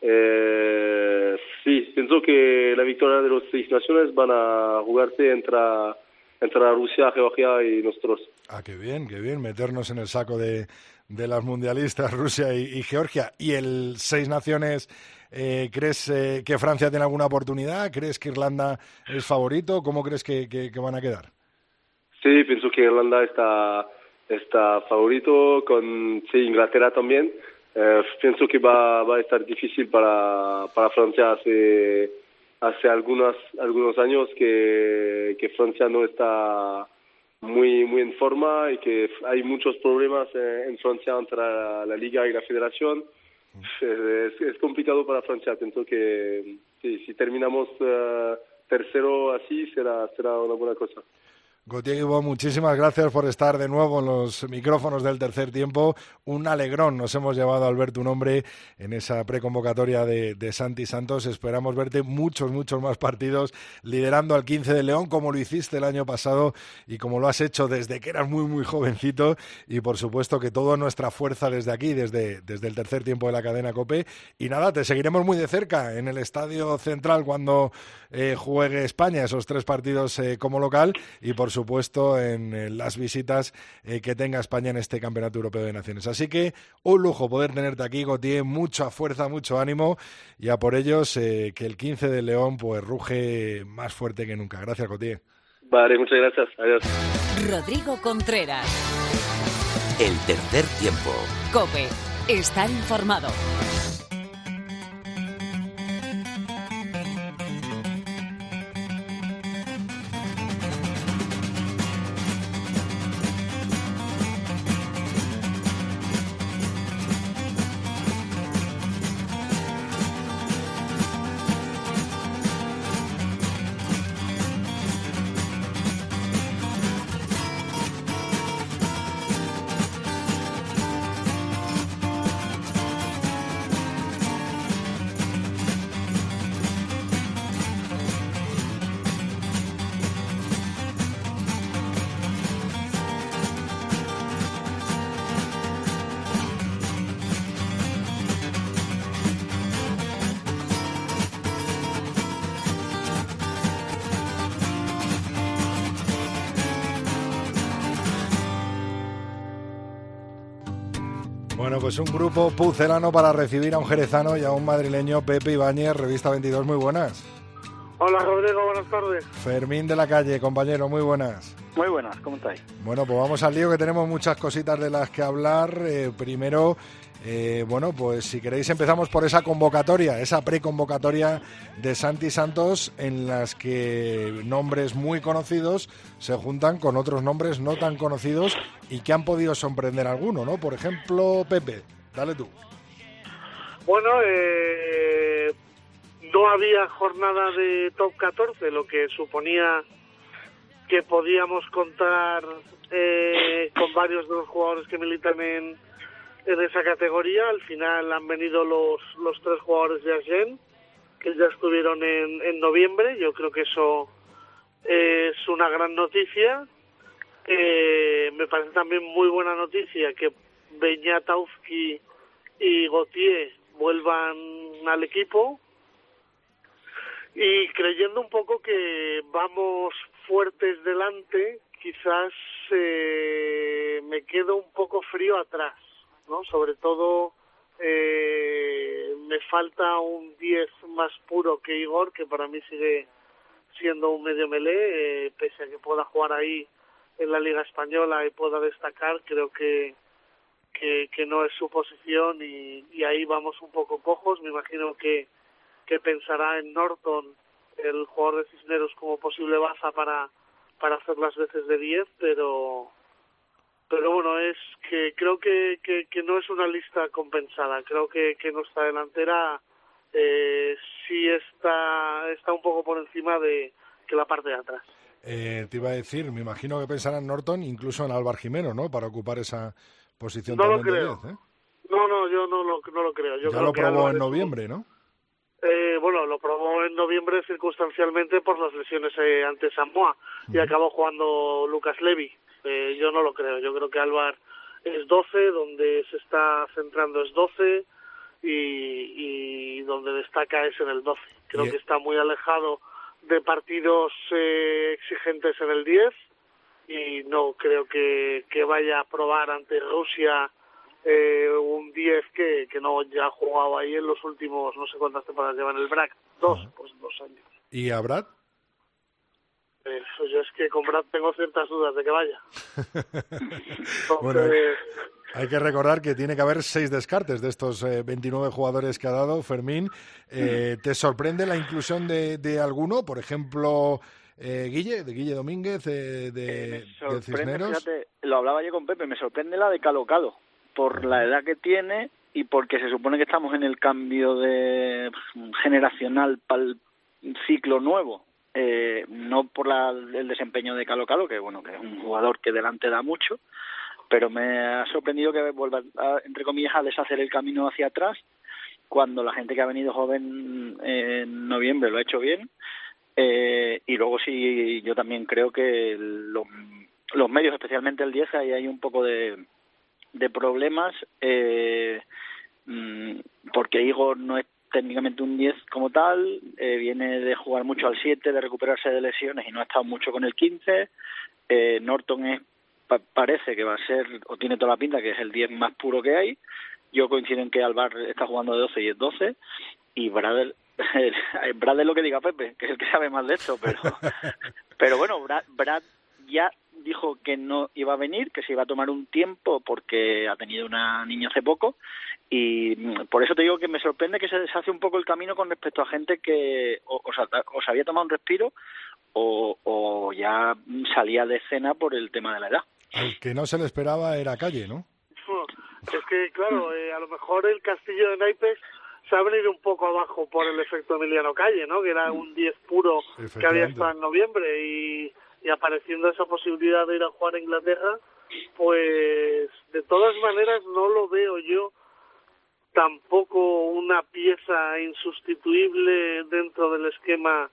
Eh, sí, pienso que la victoria de los seis naciones van a jugarse entre, entre Rusia, Georgia y nosotros. Ah, qué bien, qué bien, meternos en el saco de, de las mundialistas Rusia y, y Georgia. ¿Y el Seis Naciones, eh, crees eh, que Francia tiene alguna oportunidad? ¿Crees que Irlanda es favorito? ¿Cómo crees que, que- que van a quedar? Sí, pienso que Irlanda está, está favorito, con sí, Inglaterra también. Eh, pienso que va, va a estar difícil para, para Francia hace, hace algunas, algunos años que, que Francia no está muy, muy en forma y que hay muchos problemas eh, en Francia entre la, la Liga y la Federación. Es, es complicado para Francia. Pienso que sí, si terminamos eh, tercero así será, será una buena cosa. Guibó, muchísimas gracias por estar de nuevo en los micrófonos del tercer tiempo. Un alegrón nos hemos llevado al ver tu nombre en esa preconvocatoria de, de Santi Santos. Esperamos verte muchos, muchos más partidos liderando al 15 de León como lo hiciste el año pasado y como lo has hecho desde que eras muy, muy jovencito. Y por supuesto que toda nuestra fuerza desde aquí, desde, desde el tercer tiempo de la cadena COPE. Y nada, te seguiremos muy de cerca en el Estadio Central cuando eh, juegue España esos tres partidos eh, como local y por supuesto en eh, las visitas eh, que tenga España en este Campeonato Europeo de Naciones. Así que un lujo poder tenerte aquí, Gautier, mucha fuerza, mucho ánimo y a por ellos eh, que el 15 de León pues ruge más fuerte que nunca. Gracias, Gautier. Vale, muchas gracias. Adiós. Rodrigo Contreras. El tercer tiempo. Cope. Estar informado. Bueno, pues un grupo pucelano para recibir a un jerezano y a un madrileño, Pepe Ibáñez, Revista 22, muy buenas. Hola Rodrigo, buenas tardes. Fermín de la calle, compañero, muy buenas. Muy buenas, ¿cómo estáis? Bueno, pues vamos al lío que tenemos muchas cositas de las que hablar. Eh, primero, eh, bueno, pues si queréis empezamos por esa convocatoria, esa preconvocatoria de Santi Santos en las que nombres muy conocidos se juntan con otros nombres no tan conocidos y que han podido sorprender a alguno, ¿no? Por ejemplo, Pepe, dale tú. Bueno, eh, no había jornada de top 14, lo que suponía que podíamos contar eh, con varios de los jugadores que militan en, esa categoría. Al final han venido los, los tres jugadores de Agen, que ya estuvieron en, en noviembre. Yo creo que eso es una gran noticia. Eh, me parece también muy buena noticia que Beñatowski y Gautier vuelvan al equipo y creyendo un poco que vamos fuertes delante, quizás eh, me quedo un poco frío atrás, ¿no? Sobre todo eh, me falta un 10 más puro que Igor, que para mí sigue siendo un medio melé, eh, pese a que pueda jugar ahí en la Liga Española y pueda destacar, creo que que, que no es su posición y, y ahí vamos un poco cojos. Me imagino que que pensará en Norton, el jugador de Cisneros, como posible baza para, para hacer las veces de 10, pero pero bueno, es que creo que, que, que, no es una lista compensada. Creo que, que nuestra delantera eh, sí está, está un poco por encima de que la parte de atrás. Eh, te iba a decir, me imagino que pensará en Norton, incluso en Álvar Jimeno, ¿no? Para ocupar esa posición no también lo creo. de 10, ¿eh? No, no, yo no lo, no lo creo. Yo ya creo lo probó en noviembre, ¿no? Eh, bueno, lo probó en noviembre circunstancialmente por las lesiones eh, ante Samoa y acabó jugando Lucas Levy. Eh, yo no lo creo. Yo creo que Álvar es 12, donde se está centrando es 12 y, y donde destaca es en el 12. Creo que está muy alejado de partidos eh, exigentes en el 10 y no creo que, que vaya a probar ante Rusia eh, un 10 que, que no ya ha jugado ahí en los últimos, no sé cuántas temporadas lleva en el BRAC, dos, pues dos años. ¿Y a Brad? Eh, pues yo es que con Brad tengo ciertas dudas de que vaya. Bueno, Hay que recordar que tiene que haber seis descartes de estos eh, 29 jugadores que ha dado Fermín. Eh, ¿Te sorprende la inclusión de, de alguno? Por ejemplo, eh, Guille, de Guille Domínguez, eh, de, de sorprende, Cisneros. fíjate, lo hablaba yo con Pepe, me sorprende la de Calo Calo, por la edad que tiene y porque se supone que estamos en el cambio de generacional para el ciclo nuevo. Eh, no por la- el desempeño de Calo Calo, que bueno, que es un jugador que delante da mucho, pero me ha sorprendido que vuelva, a, entre comillas, a deshacer el camino hacia atrás cuando la gente que ha venido joven en noviembre lo ha hecho bien. Eh, y luego sí, yo también creo que los, los medios, especialmente el 10, ahí hay un poco de, de problemas, eh, mm, porque Igor no es técnicamente un 10 como tal, eh, viene de jugar mucho al 7, de recuperarse de lesiones y no ha estado mucho con el 15. Eh, Norton es, pa- parece que va a ser, o tiene toda la pinta, que es el 10 más puro que hay. Yo coincido en que Alvar está jugando de 12 y es 12. Y Brad, Brad es lo que diga Pepe, que es el que sabe más de esto, pero, pero bueno, Brad, Brad ya dijo que no iba a venir, que se iba a tomar un tiempo porque ha tenido una niña hace poco y mm, por eso te digo que me sorprende que se deshace un poco el camino con respecto a gente que o, o sea, o se había tomado un respiro o, o ya salía de escena por el tema de la edad. Al que no se le esperaba era Calle, ¿no? es que claro, eh, a lo mejor el castillo de naipes se ha venido un poco abajo por el efecto Emiliano Calle, ¿no? Que era un 10 puro que había estado en noviembre y, y apareciendo esa posibilidad de ir a jugar a Inglaterra, pues de todas maneras no lo veo yo tampoco una pieza insustituible dentro del esquema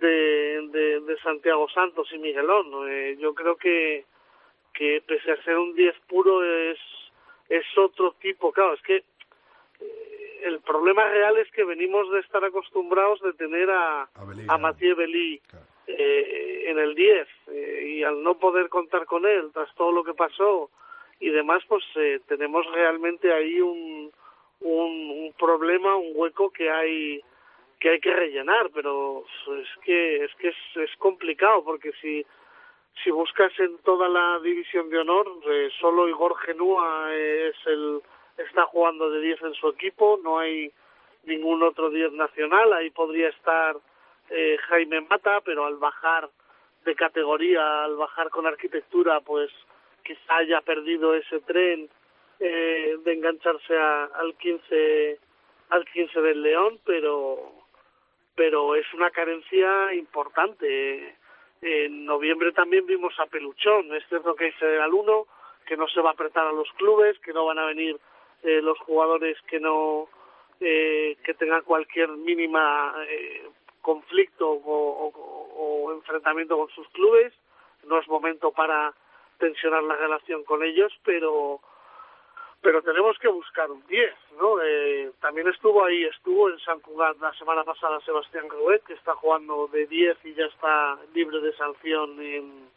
de, de, de Santiago Santos y Miguelón. Eh, yo creo que, que pese a ser un 10 puro es, es otro tipo. Claro, es que eh, el problema real es que venimos de estar acostumbrados de tener a, a Mathieu Belí eh, en el 10 eh, y al no poder contar con él tras todo lo que pasó y demás, pues eh, tenemos realmente ahí un, un, problema, un hueco que hay que hay que rellenar, pero es que es que es, es complicado porque si si buscas en toda la división de honor, eh, solo Igor Genúa es el está jugando de 10 en su equipo, no hay ningún otro 10 nacional, ahí podría estar eh, Jaime Mata, pero al bajar de categoría, al bajar con arquitectura, pues quizá haya perdido ese tren eh, de engancharse a, al 15 al 15 del León, pero pero es una carencia importante. En noviembre también vimos a Peluchón, es cierto que hay Federal 1, que no se va a apretar a los clubes, que no van a venir eh, los jugadores que no eh, que tengan cualquier mínima eh, conflicto o, o, enfrentamiento con sus clubes, no es momento para tensionar la relación con ellos, pero pero tenemos que buscar un 10, ¿no? Eh, también estuvo ahí, estuvo en San Cugat la semana pasada Sebastián Gruet, que está jugando de 10 y ya está libre de sanción en...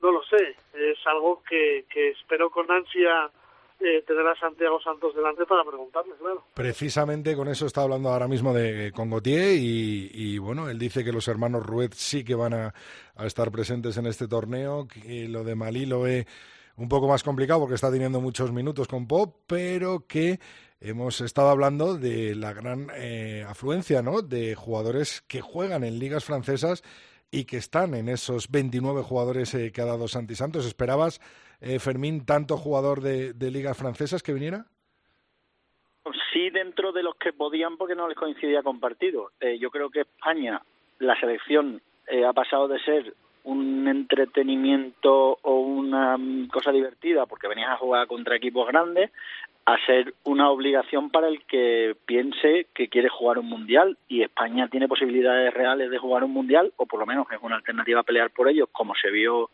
No lo sé, es algo que, que espero con ansia eh, Santiago Santos delante para preguntarle, claro. Precisamente con eso está hablando ahora mismo de con Gautier y, bueno, él dice que los hermanos Ruet sí que van a, a estar presentes en este torneo, que lo de Malí lo ve un poco más complicado porque está teniendo muchos minutos con Pop, pero que hemos estado hablando de la gran eh, afluencia ¿no? de jugadores que juegan en ligas francesas y que están en esos 29 jugadores eh, que ha dado Santi Santos. ¿Esperabas, eh, Fermín, tanto jugador de, ligas francesas que viniera? Sí, dentro de los que podían porque no les coincidía con partido. Eh, yo creo que España, la selección, eh, ha pasado de ser un entretenimiento o una cosa divertida porque venías a jugar contra equipos grandes a ser una obligación para el que piense que quiere jugar un mundial y España tiene posibilidades reales de jugar un mundial o por lo menos es una alternativa a pelear por ellos como se vio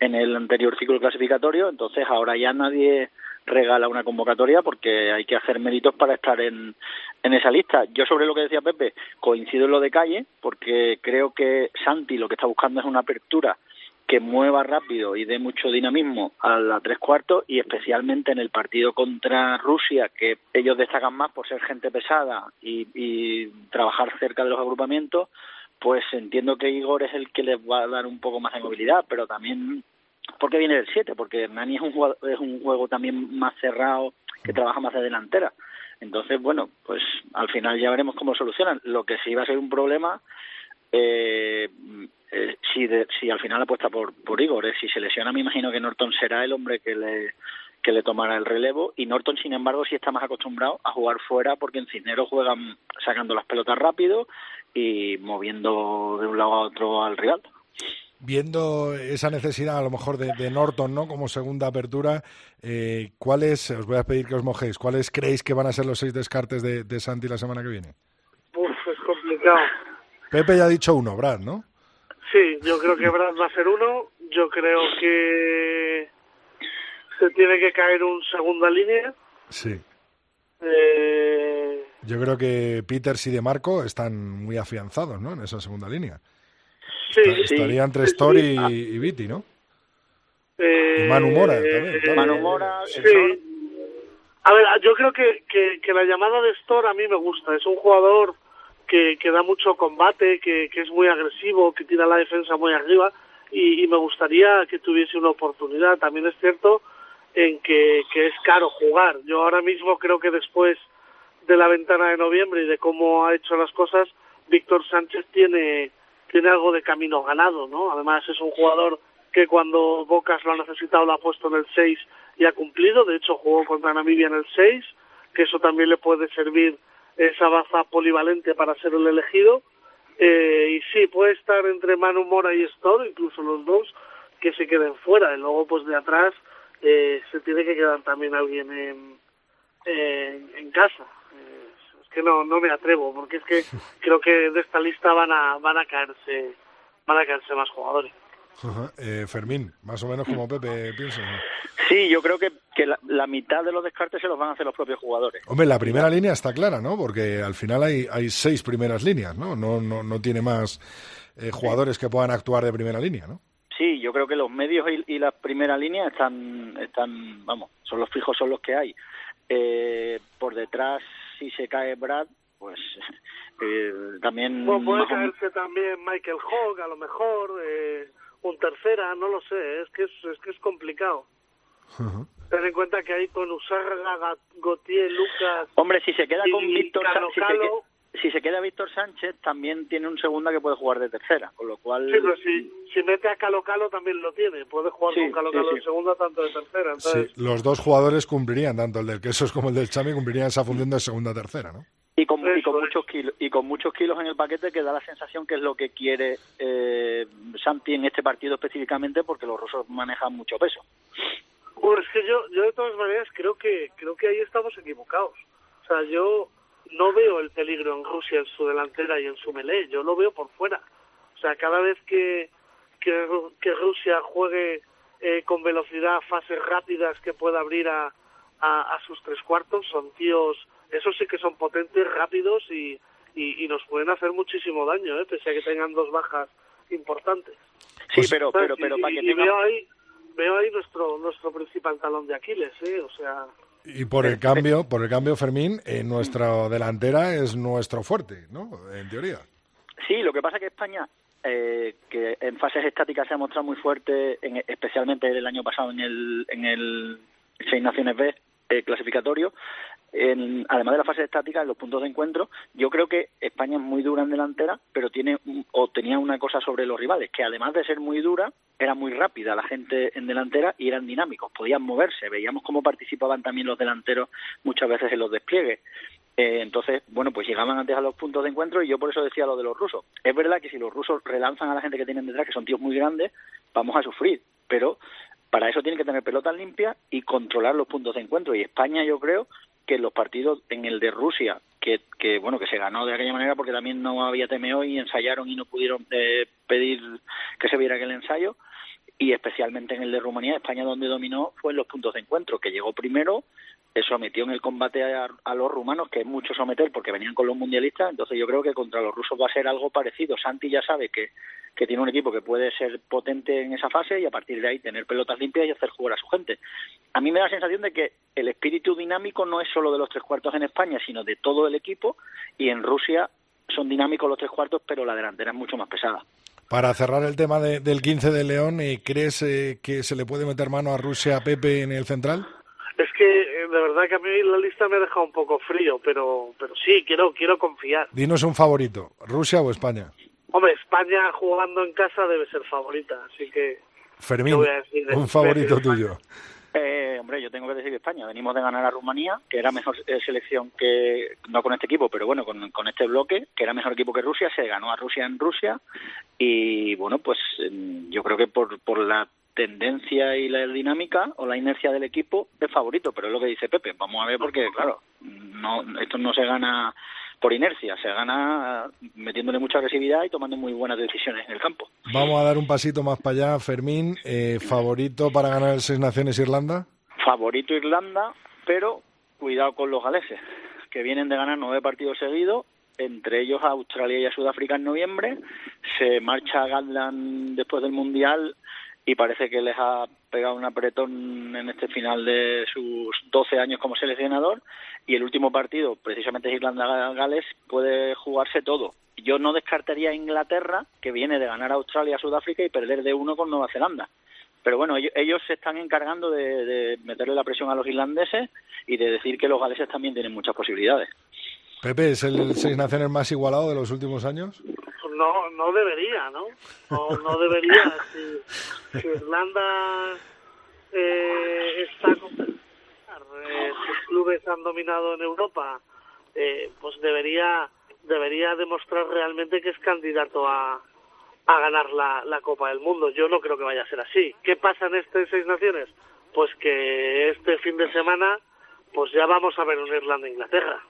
en el anterior ciclo clasificatorio entonces ahora ya nadie regala una convocatoria porque hay que hacer méritos para estar en, en esa lista. Yo sobre lo que decía Pepe, coincido en lo de calle, porque creo que Santi lo que está buscando es una apertura que mueva rápido y dé mucho dinamismo a la tres cuartos y especialmente en el partido contra Rusia, que ellos destacan más por ser gente pesada y, y trabajar cerca de los agrupamientos, pues entiendo que Igor es el que les va a dar un poco más de movilidad, pero también porque viene del 7, porque Nani es un, juego, es un juego también más cerrado, que trabaja más de delantera. Entonces, bueno, pues al final ya veremos cómo solucionan. Lo que sí va a ser un problema, eh, eh, si, de, si al final apuesta por, por Igor, eh, si se lesiona, me imagino que Norton será el hombre que le que le tomará el relevo y Norton sin embargo sí está más acostumbrado a jugar fuera porque en Cisneros juegan sacando las pelotas rápido y moviendo de un lado a otro al rival viendo esa necesidad a lo mejor de, de Norton, ¿no? Como segunda apertura, eh, ¿cuáles, os voy a pedir que os mojéis, cuáles creéis que van a ser los seis descartes de, de Santi la semana que viene? Uf, es complicado. Pepe ya ha dicho uno, Brad, ¿no? Sí, yo creo que Brad va a ser uno. Yo creo que se tiene que caer un segunda línea. Sí. Eh... Yo creo que Peters y De Marco están muy afianzados, ¿no? En esa segunda línea. Sí, Estaría entre Story sí, y, Viti, ¿no? Eh, y Manu Mora también. eh, Manu Mora, Sí. A ver, yo creo que, que, que, la llamada de Store a mí me gusta. Es un jugador que, que da mucho combate, que, es muy agresivo, que tira la defensa muy arriba y, y me gustaría que tuviese una oportunidad. También es cierto en que, que es caro jugar. Yo ahora mismo creo que después de la ventana de noviembre y de cómo ha hecho las cosas, Víctor Sánchez tiene tiene algo de camino ganado, ¿no? Además es un jugador que cuando Bocas lo ha necesitado lo ha puesto en el 6 y ha cumplido, de hecho jugó contra Namibia en el 6, que eso también le puede servir esa baza polivalente para ser el elegido. Eh, y sí, puede estar entre Manu Mora y Store, incluso los dos, que se queden fuera. Y luego, pues de atrás, eh, se tiene que quedar también alguien en, en, en casa que no no me atrevo porque es que creo que de esta lista van a van a caerse van a caerse más jugadores. Eh, Fermín, más o menos como Pepe piensa. ¿no? Sí, yo creo que, que la, la, mitad de los descartes se los van a hacer los propios jugadores. Hombre, la primera línea está clara, ¿no? Porque al final hay, hay seis primeras líneas, ¿no? No, no, no tiene más eh, jugadores sí. que puedan actuar de primera línea, ¿no? Sí, yo creo que los medios y, y la primera línea están, están, vamos, son los fijos, son los que hay. Eh, por detrás, si se cae Brad, pues eh, también... Bueno, puede caerse también Michael Hogg, a lo mejor, eh, un tercera, no lo sé, es que es, es que es complicado. Ten en cuenta que ahí con Usarga, Ga- Gautier, Lucas... Hombre, si se queda con Víctor Calo si se, Calo, que- si se queda Víctor Sánchez, también tiene un segunda que puede jugar de tercera, con lo cual... Sí, pero si, si mete a Calo Calo también lo tiene, puede jugar Sí, con Calo Calo sí. en segunda, tanto de tercera. Sí, los dos jugadores cumplirían, tanto el del Quesos como el del Chami, cumplirían esa función de segunda-tercera, ¿no? Y con, y muchos kilos y con muchos kilos en el paquete que da la sensación que es lo que quiere eh, Santi en este partido específicamente porque los rusos manejan mucho peso. Bueno, es que yo, yo de todas maneras creo que creo que ahí estamos equivocados. O sea, yo no veo el peligro en Rusia en su delantera y en su melee, yo lo veo por fuera. O sea, cada vez que que, que Rusia juegue eh, con velocidad, fases rápidas que pueda abrir a, a, a sus tres cuartos, son tíos, esos sí que son potentes, rápidos y, y, y nos pueden hacer muchísimo daño, ¿eh? pese a que tengan dos bajas importantes. Sí, pero ¿Sabes? pero pero Y- para que y tenga veo ahí veo ahí nuestro nuestro principal talón de Aquiles ¿eh? o sea Y por el cambio, por el cambio, Fermín, eh, nuestra delantera es nuestro fuerte, ¿no? En teoría. Sí, lo que pasa es que España, eh, que en fases estáticas se ha mostrado muy fuerte, en- especialmente el año pasado en el, en el Seis Naciones B eh, clasificatorio, en- además de la fase estática, en los puntos de encuentro, yo creo que España es muy dura en delantera, pero tiene o tenía una cosa sobre los rivales, que además de ser muy dura, era muy rápida la gente en delantera y eran dinámicos, podían moverse, veíamos cómo participaban también los delanteros muchas veces en los despliegues. Eh, entonces, bueno, pues llegaban antes a los puntos de encuentro y yo por eso decía lo de los rusos. Es verdad que si los rusos relanzan a la gente que tienen detrás, que son tíos muy grandes, vamos a sufrir, pero para eso tienen que tener pelotas limpias y controlar los puntos de encuentro. Y España, yo creo que los partidos, en el de Rusia, que, que bueno, que se ganó de aquella manera porque también no había TMO y ensayaron y no pudieron eh, pedir que se viera aquel ensayo, y especialmente en el de Rumanía, España donde dominó fue en los puntos de encuentro, que llegó primero, eh, sometió en el combate a, a los rumanos, que es mucho someter porque venían con los mundialistas, entonces yo creo que contra los rusos va a ser algo parecido. Santi ya sabe que, que tiene un equipo que puede ser potente en esa fase y a partir de ahí tener pelotas limpias y hacer jugar a su gente. A mí me da la sensación de que el espíritu dinámico no es solo de los tres cuartos en España, sino de todo el equipo y en Rusia son dinámicos los tres cuartos, pero la delantera es mucho más pesada. Para cerrar el tema de- del 15 de León, eh, ¿crees eh, que se le puede meter mano a Rusia Pepe en el central? es que eh, de verdad que a mí la lista me ha dejado un poco frío pero pero sí quiero quiero confiar Dinos un favorito, Rusia o España. Hombre España jugando en casa debe ser favorita así que Fermín, ¿Qué voy a decir de- un favorito de- tuyo. Eh, hombre, yo tengo que decir que España. Venimos de ganar a Rumanía, que era mejor eh, selección que, no con este equipo, pero bueno, con, con este bloque, que era mejor equipo que Rusia. Se ganó a Rusia en Rusia. Y bueno, pues eh, yo creo que por, por la tendencia y la dinámica o la inercia del equipo es favorito, pero es lo que dice Pepe. Vamos a ver porque, claro, no esto no se gana por inercia, se gana metiéndole mucha agresividad y tomando muy buenas decisiones en el campo. Vamos a dar un pasito más para allá, Fermín. eh, ¿Favorito para ganar el Seis Naciones Irlanda? favorito Irlanda, pero cuidado con los galeses, que vienen de ganar nueve partidos seguidos, entre ellos a Australia y a Sudáfrica en noviembre. Se marcha a Gatland después del Mundial y parece que les ha pegado un apretón en este final de sus 12 años como seleccionador. Y el último partido, precisamente es Irlanda-Gales, puede jugarse todo. Yo no descartaría a Inglaterra, que viene de ganar a Australia Sudáfrica y perder de uno con Nueva Zelanda. Pero bueno, ellos, ellos se están encargando de, de meterle la presión a los irlandeses y de decir que los galeses también tienen muchas posibilidades. Pepe, ¿es el Seis Naciones más igualado de los últimos años? no no debería no no, no debería si, si Irlanda eh, está con eh, sus clubes han dominado en Europa eh, pues debería debería demostrar realmente que es candidato a a ganar la, la Copa del Mundo. Yo no creo que vaya a ser así. ¿Qué pasa en este Seis Naciones? Pues que este fin de semana pues ya vamos a ver un Irlanda-Inglaterra.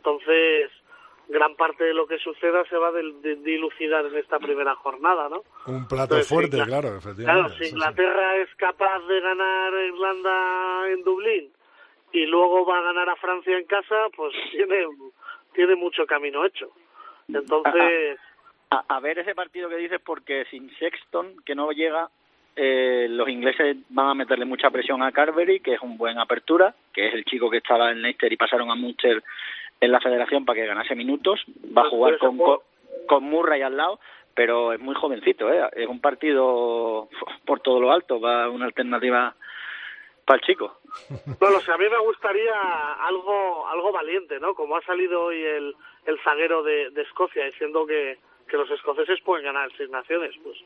Entonces, gran parte de lo que suceda se va a dilucidar en esta primera jornada, ¿no? Un plato Entonces, fuerte, claro, Claro, efectivamente. si sí, sí. Inglaterra es capaz de ganar a Irlanda en Dublín y luego va a ganar a Francia en casa, pues tiene, tiene mucho camino hecho. Entonces, A, a ver ese partido que dices, porque sin Sexton, que no llega, eh, los ingleses van a meterle mucha presión a Carberry, que es un buen apertura, que es el chico que estaba en Leicester y pasaron a Munster en la federación para que ganase minutos. Va a jugar con, con Murray al lado, pero es muy jovencito, ¿eh? es un partido por todo lo alto, va una alternativa para el chico. Bueno, o sea, a mí me gustaría algo algo valiente, ¿no? Como ha salido hoy el, el zaguero de, de Escocia diciendo que, que los escoceses pueden ganar seis naciones, pues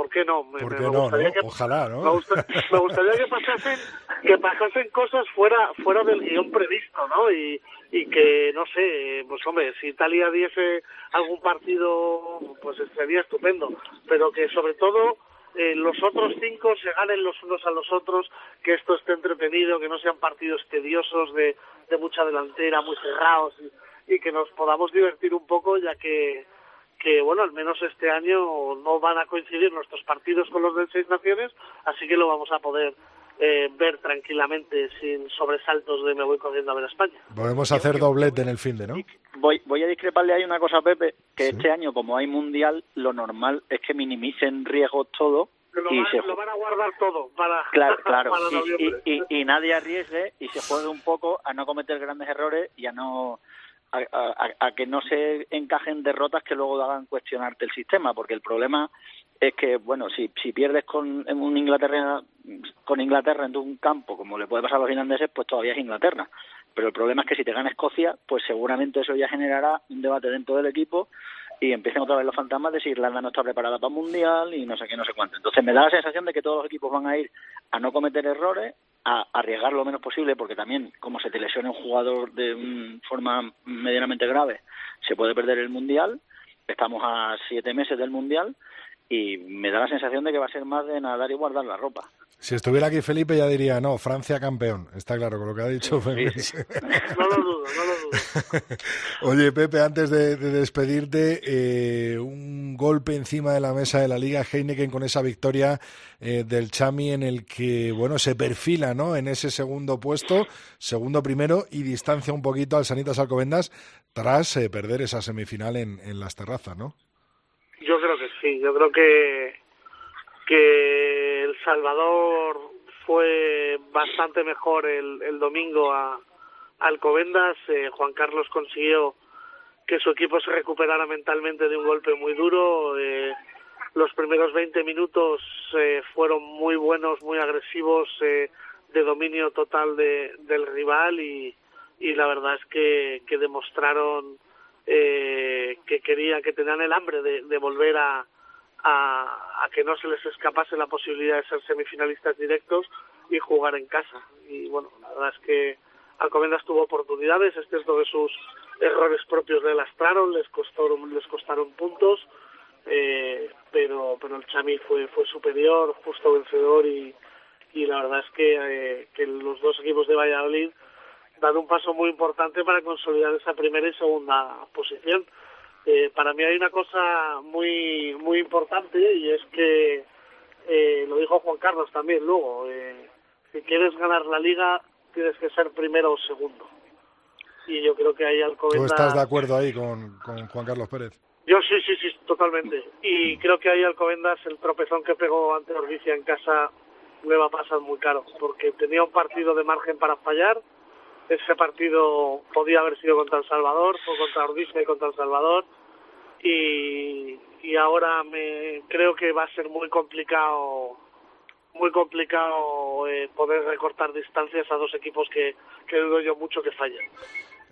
¿por qué no? Me, ¿Por me qué no, gustaría no? que Ojalá, ¿no? me, gusta- me gustaría que pasasen que pasasen cosas fuera fuera del guion previsto, ¿no? Y, y que no sé, pues hombre, si Italia diese algún partido, pues sería estupendo, pero que sobre todo eh, los otros cinco se ganen los unos a los otros, que esto esté entretenido, que no sean partidos tediosos de, de mucha delantera, muy cerrados y, y que nos podamos divertir un poco, ya que que bueno, al menos este año no van a coincidir nuestros partidos con los del Seis Naciones, así que lo vamos a poder eh, ver tranquilamente sin sobresaltos de me voy corriendo a ver a España. Podemos hacer doblete en el fin de, ¿no? Voy, voy a discreparle ahí una cosa a Pepe, que este año, como hay mundial, lo normal es que minimicen riesgos todo Lo, y van, se lo van a guardar todo para, Claro, claro. para Y, noviembre. y- y- y nadie arriesgue y se juegue un poco a no cometer grandes errores y a no a, que no se encajen derrotas que luego hagan cuestionarte el sistema, porque el problema es que, bueno, si, si pierdes con en un Inglaterra con Inglaterra en un campo, como le puede pasar a los finlandeses, pues todavía es Inglaterra. Pero el problema es que si te gana Escocia, pues seguramente eso ya generará un debate dentro del equipo y empiecen otra vez los fantasmas de si Irlanda no está preparada para Mundial y no sé qué, no sé cuánto. Entonces me da la sensación de que todos los equipos van a ir a no cometer errores, a arriesgar lo menos posible, porque también, como se te lesiona un jugador de mm, forma medianamente grave, se puede perder el Mundial. Estamos a siete meses del Mundial y me da la sensación de que va a ser más de nadar y guardar la ropa. Si estuviera aquí Felipe ya diría, no, Francia campeón. Está claro con lo que ha dicho Felipe. No lo dudo, no lo dudo. Oye, Pepe, antes de, de despedirte, eh, un golpe encima de la mesa de la Liga Heineken con esa victoria eh, del Chami en el que, bueno, se perfila, ¿no? En ese segundo puesto, segundo primero y distancia un poquito al Sanitas Alcobendas tras eh, perder esa semifinal en, en las terrazas, ¿no? Yo creo que sí, yo creo que, que El Salvador fue bastante mejor el, el domingo a, Alcobendas. Eh, Juan Carlos consiguió que su equipo se recuperara mentalmente de un golpe muy duro. Eh, los primeros 20 minutos eh, fueron muy buenos, muy agresivos, eh, de dominio total de, del rival y, y la verdad es que, que demostraron eh, que querían, que tenían el hambre de, de volver a, a, a que no se les escapase la posibilidad de ser semifinalistas directos y jugar en casa. Y bueno, la verdad es que Alcobendas tuvo oportunidades, este es de sus errores propios le lastraron, les costaron, les costaron puntos, eh, pero pero el Chami fue fue superior, justo vencedor y, y la verdad es que, eh, que los dos equipos de Valladolid dan un paso muy importante para consolidar esa primera y segunda posición. Eh, para mí hay una cosa muy muy importante y es que eh, lo dijo Juan Carlos también luego eh, si quieres ganar la liga tienes que ser primero o segundo y yo creo que ahí ¿Tú Alcobendas estás de acuerdo ahí con, con Juan Carlos Pérez? yo sí, sí, sí, totalmente. Y creo que ahí Alcobendas, el tropezón que pegó ante Ordicia en casa, le va a pasar muy caro, porque tenía un partido de margen para fallar. Ese partido podía haber sido contra El Salvador, fue contra Ordicia y contra El Salvador. Y, y ahora me creo que va a ser muy complicado muy complicado eh, poder recortar distancias a dos equipos que, que dudo yo mucho que fallen.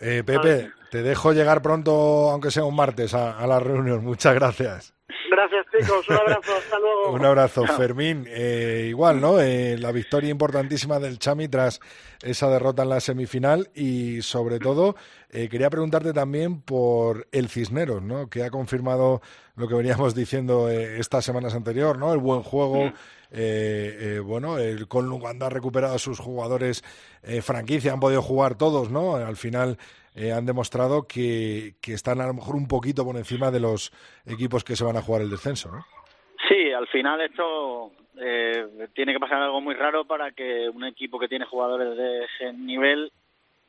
Eh, Pepe, te dejo llegar pronto, aunque sea un martes, a, a la reunión. Muchas gracias. Gracias chicos, un abrazo, hasta luego. Un abrazo, Fermín. Eh, igual, ¿no? Eh, la victoria importantísima del Chami tras esa derrota en la semifinal y, sobre todo, eh, quería preguntarte también por el Cisneros, ¿no? Que ha confirmado lo que veníamos diciendo estas semanas anteriores, ¿no? El buen juego. eh, eh, bueno, el Conlu cuando ha recuperado a sus jugadores franquicia, han podido jugar todos, ¿no? Al final eh, han demostrado que, que están a lo mejor un poquito por encima de los equipos que se van a jugar el descenso, ¿no? Sí, al final esto eh, tiene que pasar algo muy raro para que un equipo que tiene jugadores de ese nivel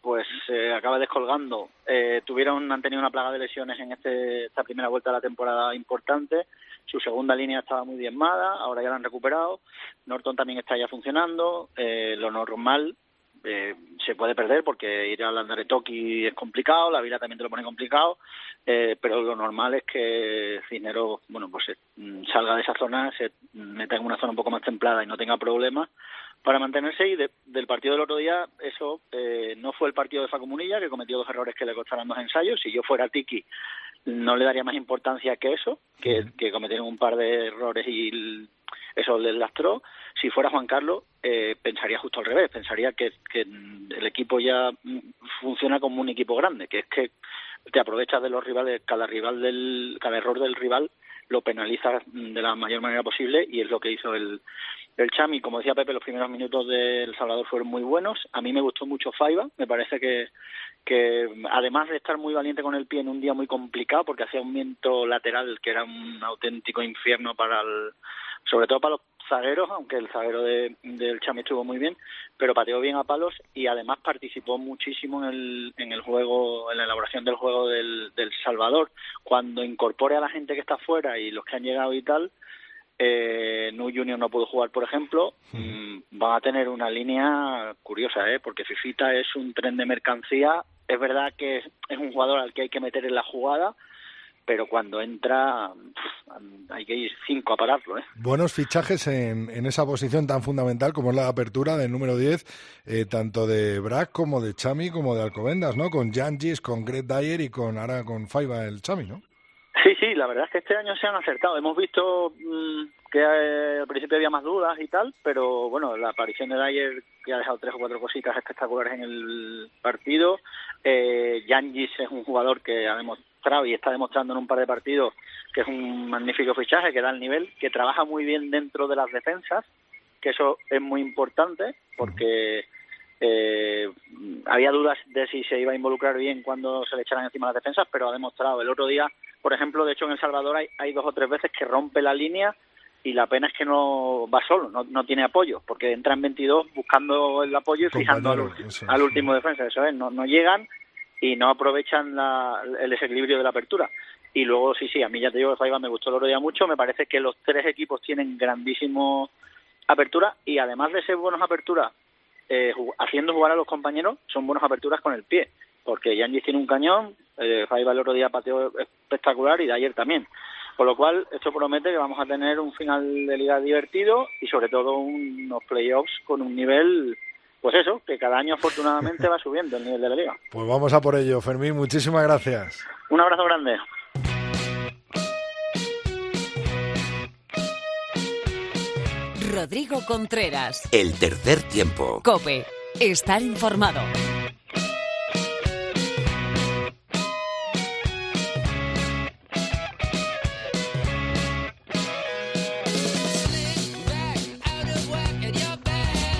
pues se acaba descolgando. Eh, tuvieron, han tenido una plaga de lesiones en este, esta primera vuelta de la temporada importante. Su segunda línea estaba muy diezmada, ahora ya la han recuperado. Norton también está ya funcionando. Eh, lo normal eh, se puede perder porque ir al Andaretoki es complicado, la vida también te lo pone complicado, eh, pero lo normal es que Cisneros, bueno, pues mm, salga de esa zona, se meta en una zona un poco más templada y no tenga problemas para mantenerse y del partido del otro día eso eh, no fue el partido de Facu Munilla que cometió dos errores que le costaron dos ensayos si yo fuera Tiki no le daría más importancia que eso que, que cometieron un par de errores y eso les lastró si fuera Juan Carlos eh, pensaría justo al revés pensaría que, el equipo ya funciona como un equipo grande que es que te aprovechas de los rivales cada rival del cada error del rival lo penalizas de la mayor manera posible y es lo que hizo el, el Chami, como decía Pepe, los primeros minutos del Salvador fueron muy buenos. A mí me gustó mucho Faiba. Me parece que, que además de estar muy valiente con el pie en un día muy complicado, porque hacía un viento lateral que era un auténtico infierno para el, sobre todo para los zagueros, aunque el zaguero de, del Chami estuvo muy bien, pero pateó bien a palos y además participó muchísimo en el, en el juego, en la elaboración del juego del, del Salvador. Cuando incorpore a la gente que está afuera y los que han llegado y tal, eh, Nu Junior no pudo jugar, por ejemplo, mm, van a tener una línea curiosa, ¿eh? porque Fifita es un tren de mercancía. Es verdad que es, es un jugador al que hay que meter en la jugada, pero cuando entra hay que ir cinco a pararlo. ¿eh? Buenos fichajes en, en, esa posición tan fundamental como es la apertura del número 10, eh, tanto de Brack como de Chami como de Alcobendas, ¿no? Con Jangis, con Greg Dyer y con ahora con Faiba el Chami, ¿no? Sí, sí, la verdad es que este año se han acertado. Hemos visto mmm, que eh, al principio había más dudas y tal, pero bueno, la aparición de Dyer que ha dejado tres o cuatro cositas espectaculares en el partido. Eh, Yangis es un jugador que ha demostrado y está demostrando en un par de partidos que es un magnífico fichaje, que da el nivel, que trabaja muy bien dentro de las defensas, que eso es muy importante porque eh, había dudas de si se iba a involucrar bien cuando se le echaran encima las defensas, pero ha demostrado. El otro día, por ejemplo, de hecho en El Salvador hay, hay dos o tres veces que rompe la línea y la pena es que no va solo, no, no tiene apoyo, porque entra en 22 buscando el apoyo y fijando al, al, último defensa, eso es, no, no llegan y no aprovechan la, el desequilibrio de la apertura. Y luego, sí, sí, a mí ya te digo que Faiba me gustó el otro día mucho, me parece que los tres equipos tienen grandísimo apertura y además de ser buenos aperturas, eh, haciendo jugar a los compañeros, son buenas aperturas con el pie, porque Yannis tiene un cañón, eh, Faiba el otro día pateó espectacular y de ayer también. Con lo cual, esto promete que vamos a tener un final de liga divertido y sobre todo unos playoffs con un nivel, pues eso, que cada año afortunadamente va subiendo el nivel de la liga. Pues vamos a por ello, Fermín, muchísimas gracias. Un abrazo grande. Rodrigo Contreras. El tercer tiempo. Cope. Estar informado.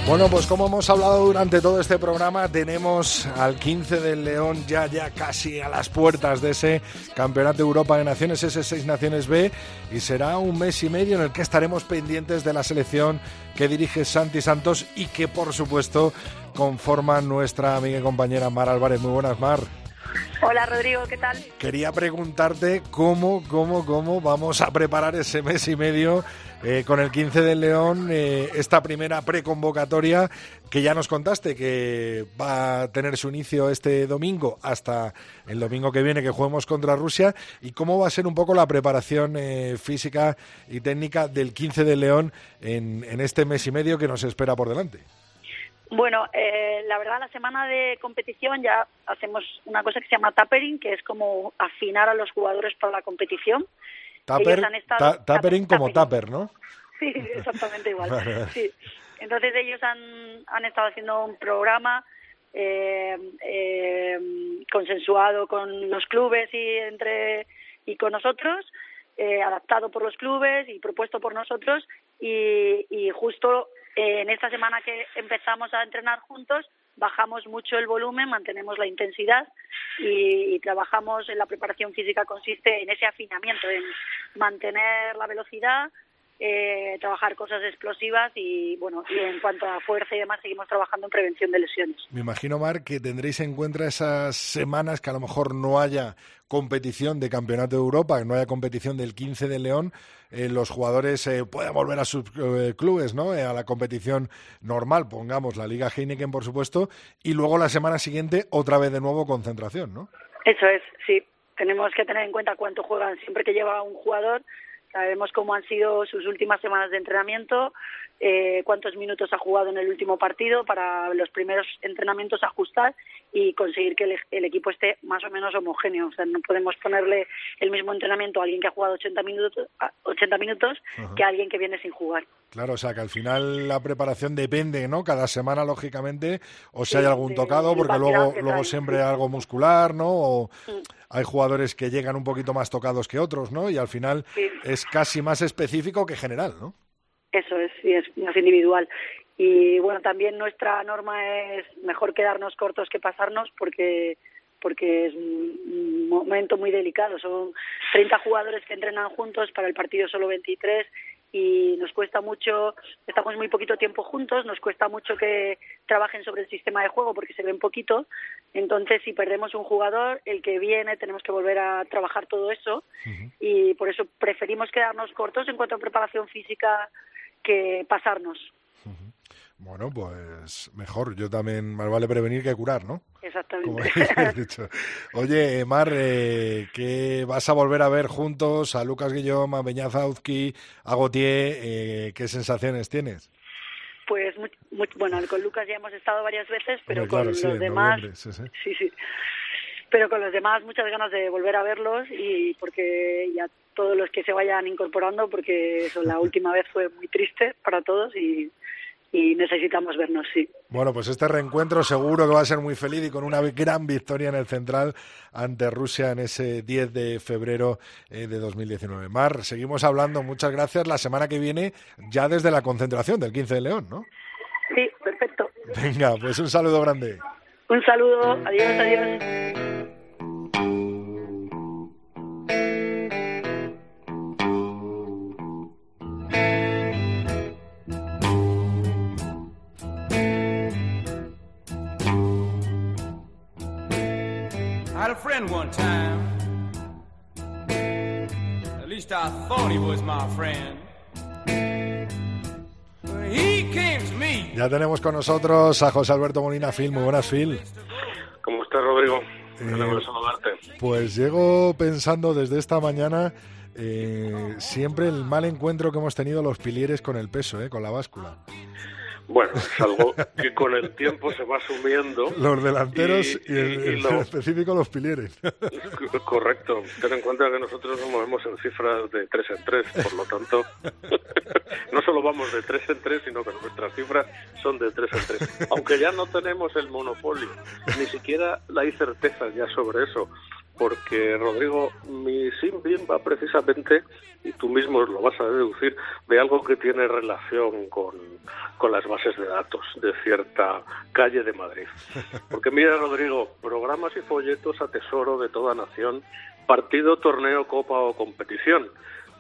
Bueno, pues como hemos hablado durante todo este programa, tenemos al 15 del León ya ya casi a las puertas de ese Campeonato de Europa de Naciones, ese Seis Naciones B, y será un mes y medio en el que estaremos pendientes de la selección que dirige Santi Santos y que por supuesto conforma nuestra amiga y compañera Mar Álvarez. Muy buenas, Mar. Hola Rodrigo, ¿qué tal? Quería preguntarte cómo, cómo, cómo vamos a preparar ese mes y medio eh, con el 15 del León, eh, esta primera preconvocatoria que ya nos contaste que va a tener su inicio este domingo hasta el domingo que viene que juguemos contra Rusia y cómo va a ser un poco la preparación eh, física y técnica del 15 del León en, en este mes y medio que nos espera por delante. Bueno, eh, la verdad, la semana de competición ya hacemos una cosa que se llama tapering, que es como afinar a los jugadores para la competición. Taper, estado, tapering como tapper, ¿no? Sí, exactamente igual. sí. Entonces ellos han, han estado haciendo un programa eh, eh, consensuado con los clubes y entre y con nosotros, eh, adaptado por los clubes y propuesto por nosotros y, y justo eh, en esta semana que empezamos a entrenar juntos, bajamos mucho el volumen, mantenemos la intensidad y, y, trabajamos en la preparación física consiste en ese afinamiento, en mantener la velocidad, eh, trabajar cosas explosivas y bueno, y en cuanto a fuerza y demás seguimos trabajando en prevención de lesiones. Me imagino, Mar, que tendréis en cuenta esas semanas que a lo mejor no haya competición de Campeonato de Europa, que no haya competición del 15 de León, eh, los jugadores eh, puedan volver a sus eh, clubes, ¿no? a la competición normal, pongamos la Liga Heineken, por supuesto, y luego la semana siguiente otra vez de nuevo concentración, ¿no? Eso es, sí. Tenemos que tener en cuenta cuánto juegan siempre que lleva un jugador Sabemos cómo han sido sus últimas semanas de entrenamiento, eh, cuántos minutos ha jugado en el último partido para los primeros entrenamientos ajustar y conseguir que el, equipo esté más o menos homogéneo. O sea, no podemos ponerle el mismo entrenamiento a alguien que ha jugado 80 minutos, 80 minutos que a alguien que viene sin jugar. Claro, o sea, que al final la preparación depende, ¿no? Cada semana, lógicamente, o si hay algún tocado, porque luego, luego siempre algo muscular, ¿no? O mm. hay jugadores que llegan un poquito más tocados que otros, ¿no? Y al final es casi más específico que general, ¿no? Eso es, sí, es más individual. Y bueno, también nuestra norma es mejor quedarnos cortos que pasarnos porque porque es un momento muy delicado. Son 30 jugadores que entrenan juntos, para el partido solo 23 y nos cuesta mucho, estamos muy poquito tiempo juntos, nos cuesta mucho que trabajen sobre el sistema de juego porque se ven poquito, entonces si perdemos un jugador, el que viene tenemos que volver a trabajar todo eso y por eso preferimos quedarnos cortos en cuanto a preparación física que pasarnos. Bueno, pues mejor. Yo también, más vale prevenir que curar, ¿no? Exactamente. Oye, Mar, eh, ¿qué vas a volver a ver juntos a Lucas Guillón, a Beñazauzki, a Gautier? Eh, ¿Qué sensaciones tienes? Pues, bueno, con Lucas ya hemos estado varias veces, pero con los demás... sí, sí. Pero con los demás muchas ganas de volver a verlos y porque ya todos los que se vayan incorporando, porque eso, la última vez fue muy triste para todos y y necesitamos vernos, sí. Bueno, pues este reencuentro seguro que va a ser muy feliz y con una gran victoria en el Central ante Rusia en ese 10 de febrero eh, de 2019. Mar, seguimos hablando, muchas gracias. La semana que viene ya desde la concentración del 15 de León, ¿no? Sí, perfecto. Venga, pues un saludo grande. Un saludo, adiós, adiós. Tenemos con nosotros a José Alberto Molina Phil. Muy buenas, Phil. ¿Cómo estás, Rodrigo? Eh, pues llego pensando desde esta mañana eh, siempre el mal encuentro que hemos tenido los pilieres con el peso, eh, con la báscula. Bueno, es algo que con el tiempo se va asumiendo. Los delanteros y, en específico los pilieres. Correcto. Ten en cuenta que nosotros nos movemos en cifras de 3 en 3, por lo tanto, no solo vamos de 3 en 3, sino que nuestras cifras son de 3 en 3. Aunque ya no tenemos el monopolio, ni siquiera hay certeza ya sobre eso porque Rodrigo, mi sin bien va precisamente, y tú mismo lo vas a deducir, de algo que tiene relación con, con las bases de datos de cierta calle de Madrid. Porque mira, Rodrigo, programas y folletos a tesoro de toda nación, partido, torneo, copa o competición.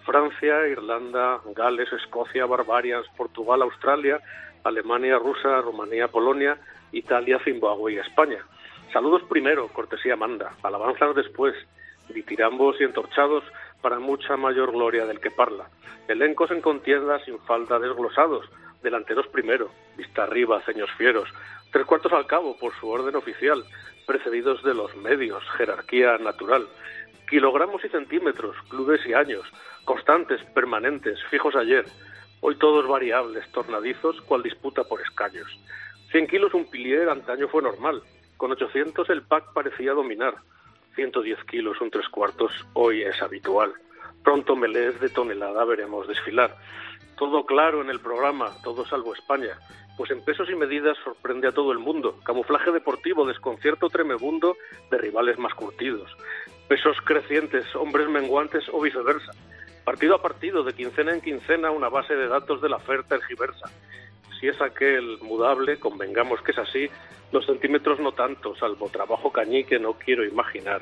Francia, Irlanda, Gales, Escocia, Barbarias, Portugal, Australia, Alemania, Rusia, Rumanía, Polonia, Italia, Zimbabue y España. Saludos primero, cortesía manda, alabanzas después, ditirambos y entorchados para mucha mayor gloria del que parla. Elencos en contienda sin falta desglosados, delanteros primero, vista arriba, ceños fieros, tres cuartos al cabo por su orden oficial, precedidos de los medios, jerarquía natural, kilogramos y centímetros, clubes y años, constantes, permanentes, fijos ayer, hoy todos variables, tornadizos, cual disputa por escaños. Cien kilos un pilier antaño fue normal, con 800 el pack parecía dominar. 110 kilos, un tres cuartos, hoy es habitual. Pronto melés de tonelada veremos desfilar. Todo claro en el programa, todo salvo España. Pues en pesos y medidas sorprende a todo el mundo. Camuflaje deportivo, desconcierto tremebundo de rivales más curtidos. Pesos crecientes, hombres menguantes o viceversa. Partido a partido, de quincena en quincena, una base de datos de la oferta giversa. Si es aquel mudable, convengamos que es así, los centímetros no tanto, salvo trabajo cañí que no quiero imaginar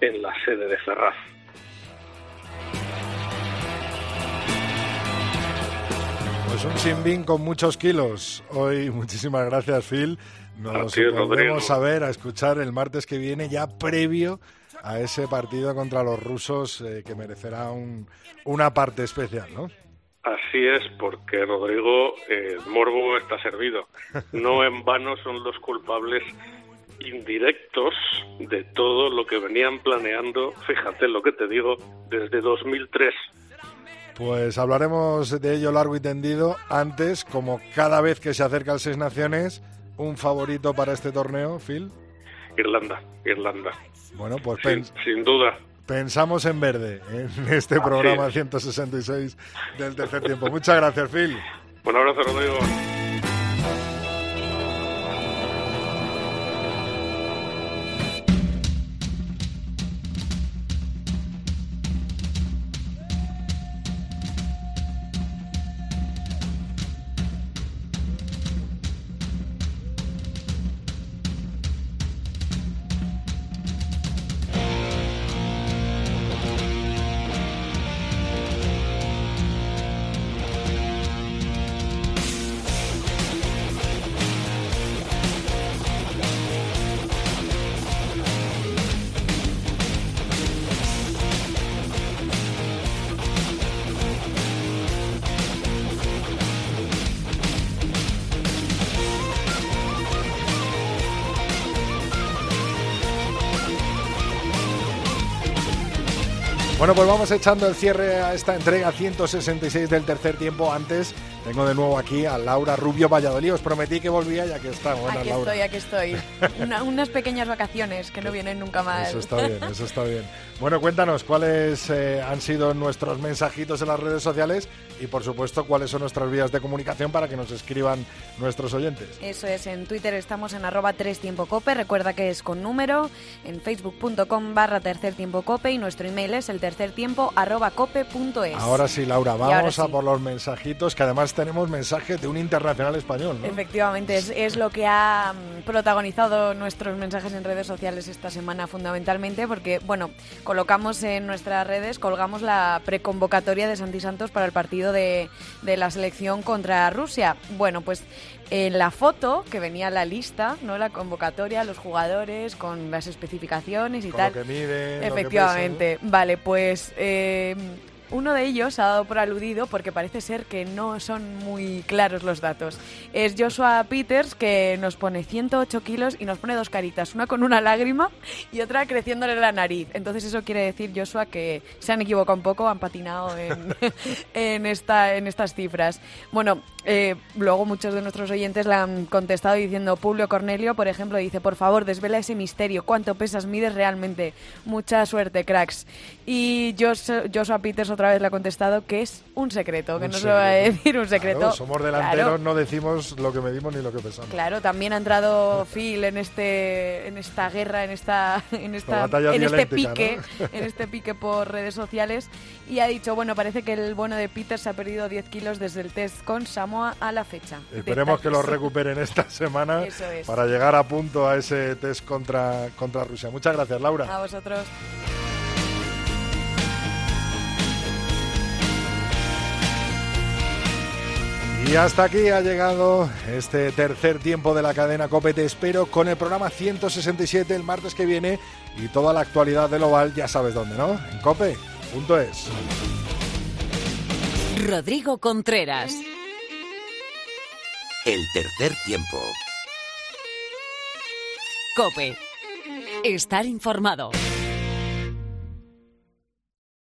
en la sede de Ferraz. Pues un sinbin con muchos kilos. Hoy, muchísimas gracias, Phil. Nos volvemos a ver, a escuchar el martes que viene, ya previo a ese partido contra los rusos eh, que merecerá un- una parte especial, ¿no? Así es, porque Rodrigo, eh, el morbo está servido. No en vano son los culpables indirectos de todo lo que venían planeando, fíjate lo que te digo, desde 2003. Pues hablaremos de ello largo y tendido. Antes, como cada vez que se acerca el Seis Naciones, un favorito para este torneo, Phil. Irlanda, Irlanda. Bueno, pues Sin, sin duda. Pensamos en verde en este programa es. 166 del tercer tiempo. Muchas gracias, Phil. Un abrazo, Rodrigo. Bueno, pues vamos echando el cierre a esta entrega 166 del tercer tiempo. Antes tengo de nuevo aquí a Laura Rubio Valladolid. Os prometí que volvía y aquí está. Buenas, Aquí Laura. estoy, aquí estoy. Una- unas pequeñas vacaciones que no vienen nunca más. Eso está bien, eso está bien. Bueno, cuéntanos cuáles eh, han sido nuestros mensajitos en las redes sociales y, por supuesto, cuáles son nuestras vías de comunicación para que nos escriban nuestros oyentes. Eso es, en Twitter estamos en arroba tres tiempo cope, recuerda que es con número, en facebook.com barra tercer tiempo cope y nuestro email es el tercer tiempo arroba cope punto es. Ahora sí, Laura, vamos a sí. por los mensajitos, que además tenemos mensaje de un internacional español, ¿no? Efectivamente, es, es lo que ha mm, protagonizado nuestros mensajes en redes sociales esta semana fundamentalmente porque, bueno, colocamos en nuestras redes, colgamos la preconvocatoria de Santi Santos para el partido de, de la selección contra Rusia. Bueno, pues en la foto que venía la lista, ¿no? La convocatoria, los jugadores con las especificaciones y Con tal. lo que miden, lo que Efectivamente. Vale, pues eh, uno de ellos ha dado por aludido porque parece ser que no son muy claros los datos. Es Joshua Peters que nos pone 108 kilos y nos pone dos caritas, una con una lágrima y otra creciéndole la nariz. Entonces eso quiere decir, Joshua, que se han equivocado un poco, han patinado en, en, esta, en estas cifras. Bueno, eh, luego muchos de nuestros oyentes le han contestado diciendo, Publio Cornelio, por ejemplo, dice, por favor, desvela ese misterio, ¿cuánto pesas mides realmente? Mucha suerte, cracks. Y Jos- Joshua Peters otra vez le ha contestado que es un secreto, que Un no se va a decir un secreto. Claro, somos delanteros, Claro. no decimos lo que medimos ni lo que pesamos. Claro, también ha entrado Phil en este en esta guerra, en esta en esta en este pique, ¿no? en este pique por redes sociales y ha dicho, bueno, parece que el bueno de Peter se ha perdido 10 kilos desde el test con Samoa a la fecha. Esperemos que lo recuperen esta semana es. para llegar a punto a ese test contra, contra Rusia. Muchas gracias, Laura. A vosotros. Y hasta aquí ha llegado este tercer tiempo de la cadena Cope. Te espero con el programa 167 el martes que viene y toda la actualidad del Oval, ya sabes dónde, ¿no? En cope.es. Rodrigo Contreras. El tercer tiempo. Cope. Estar informado.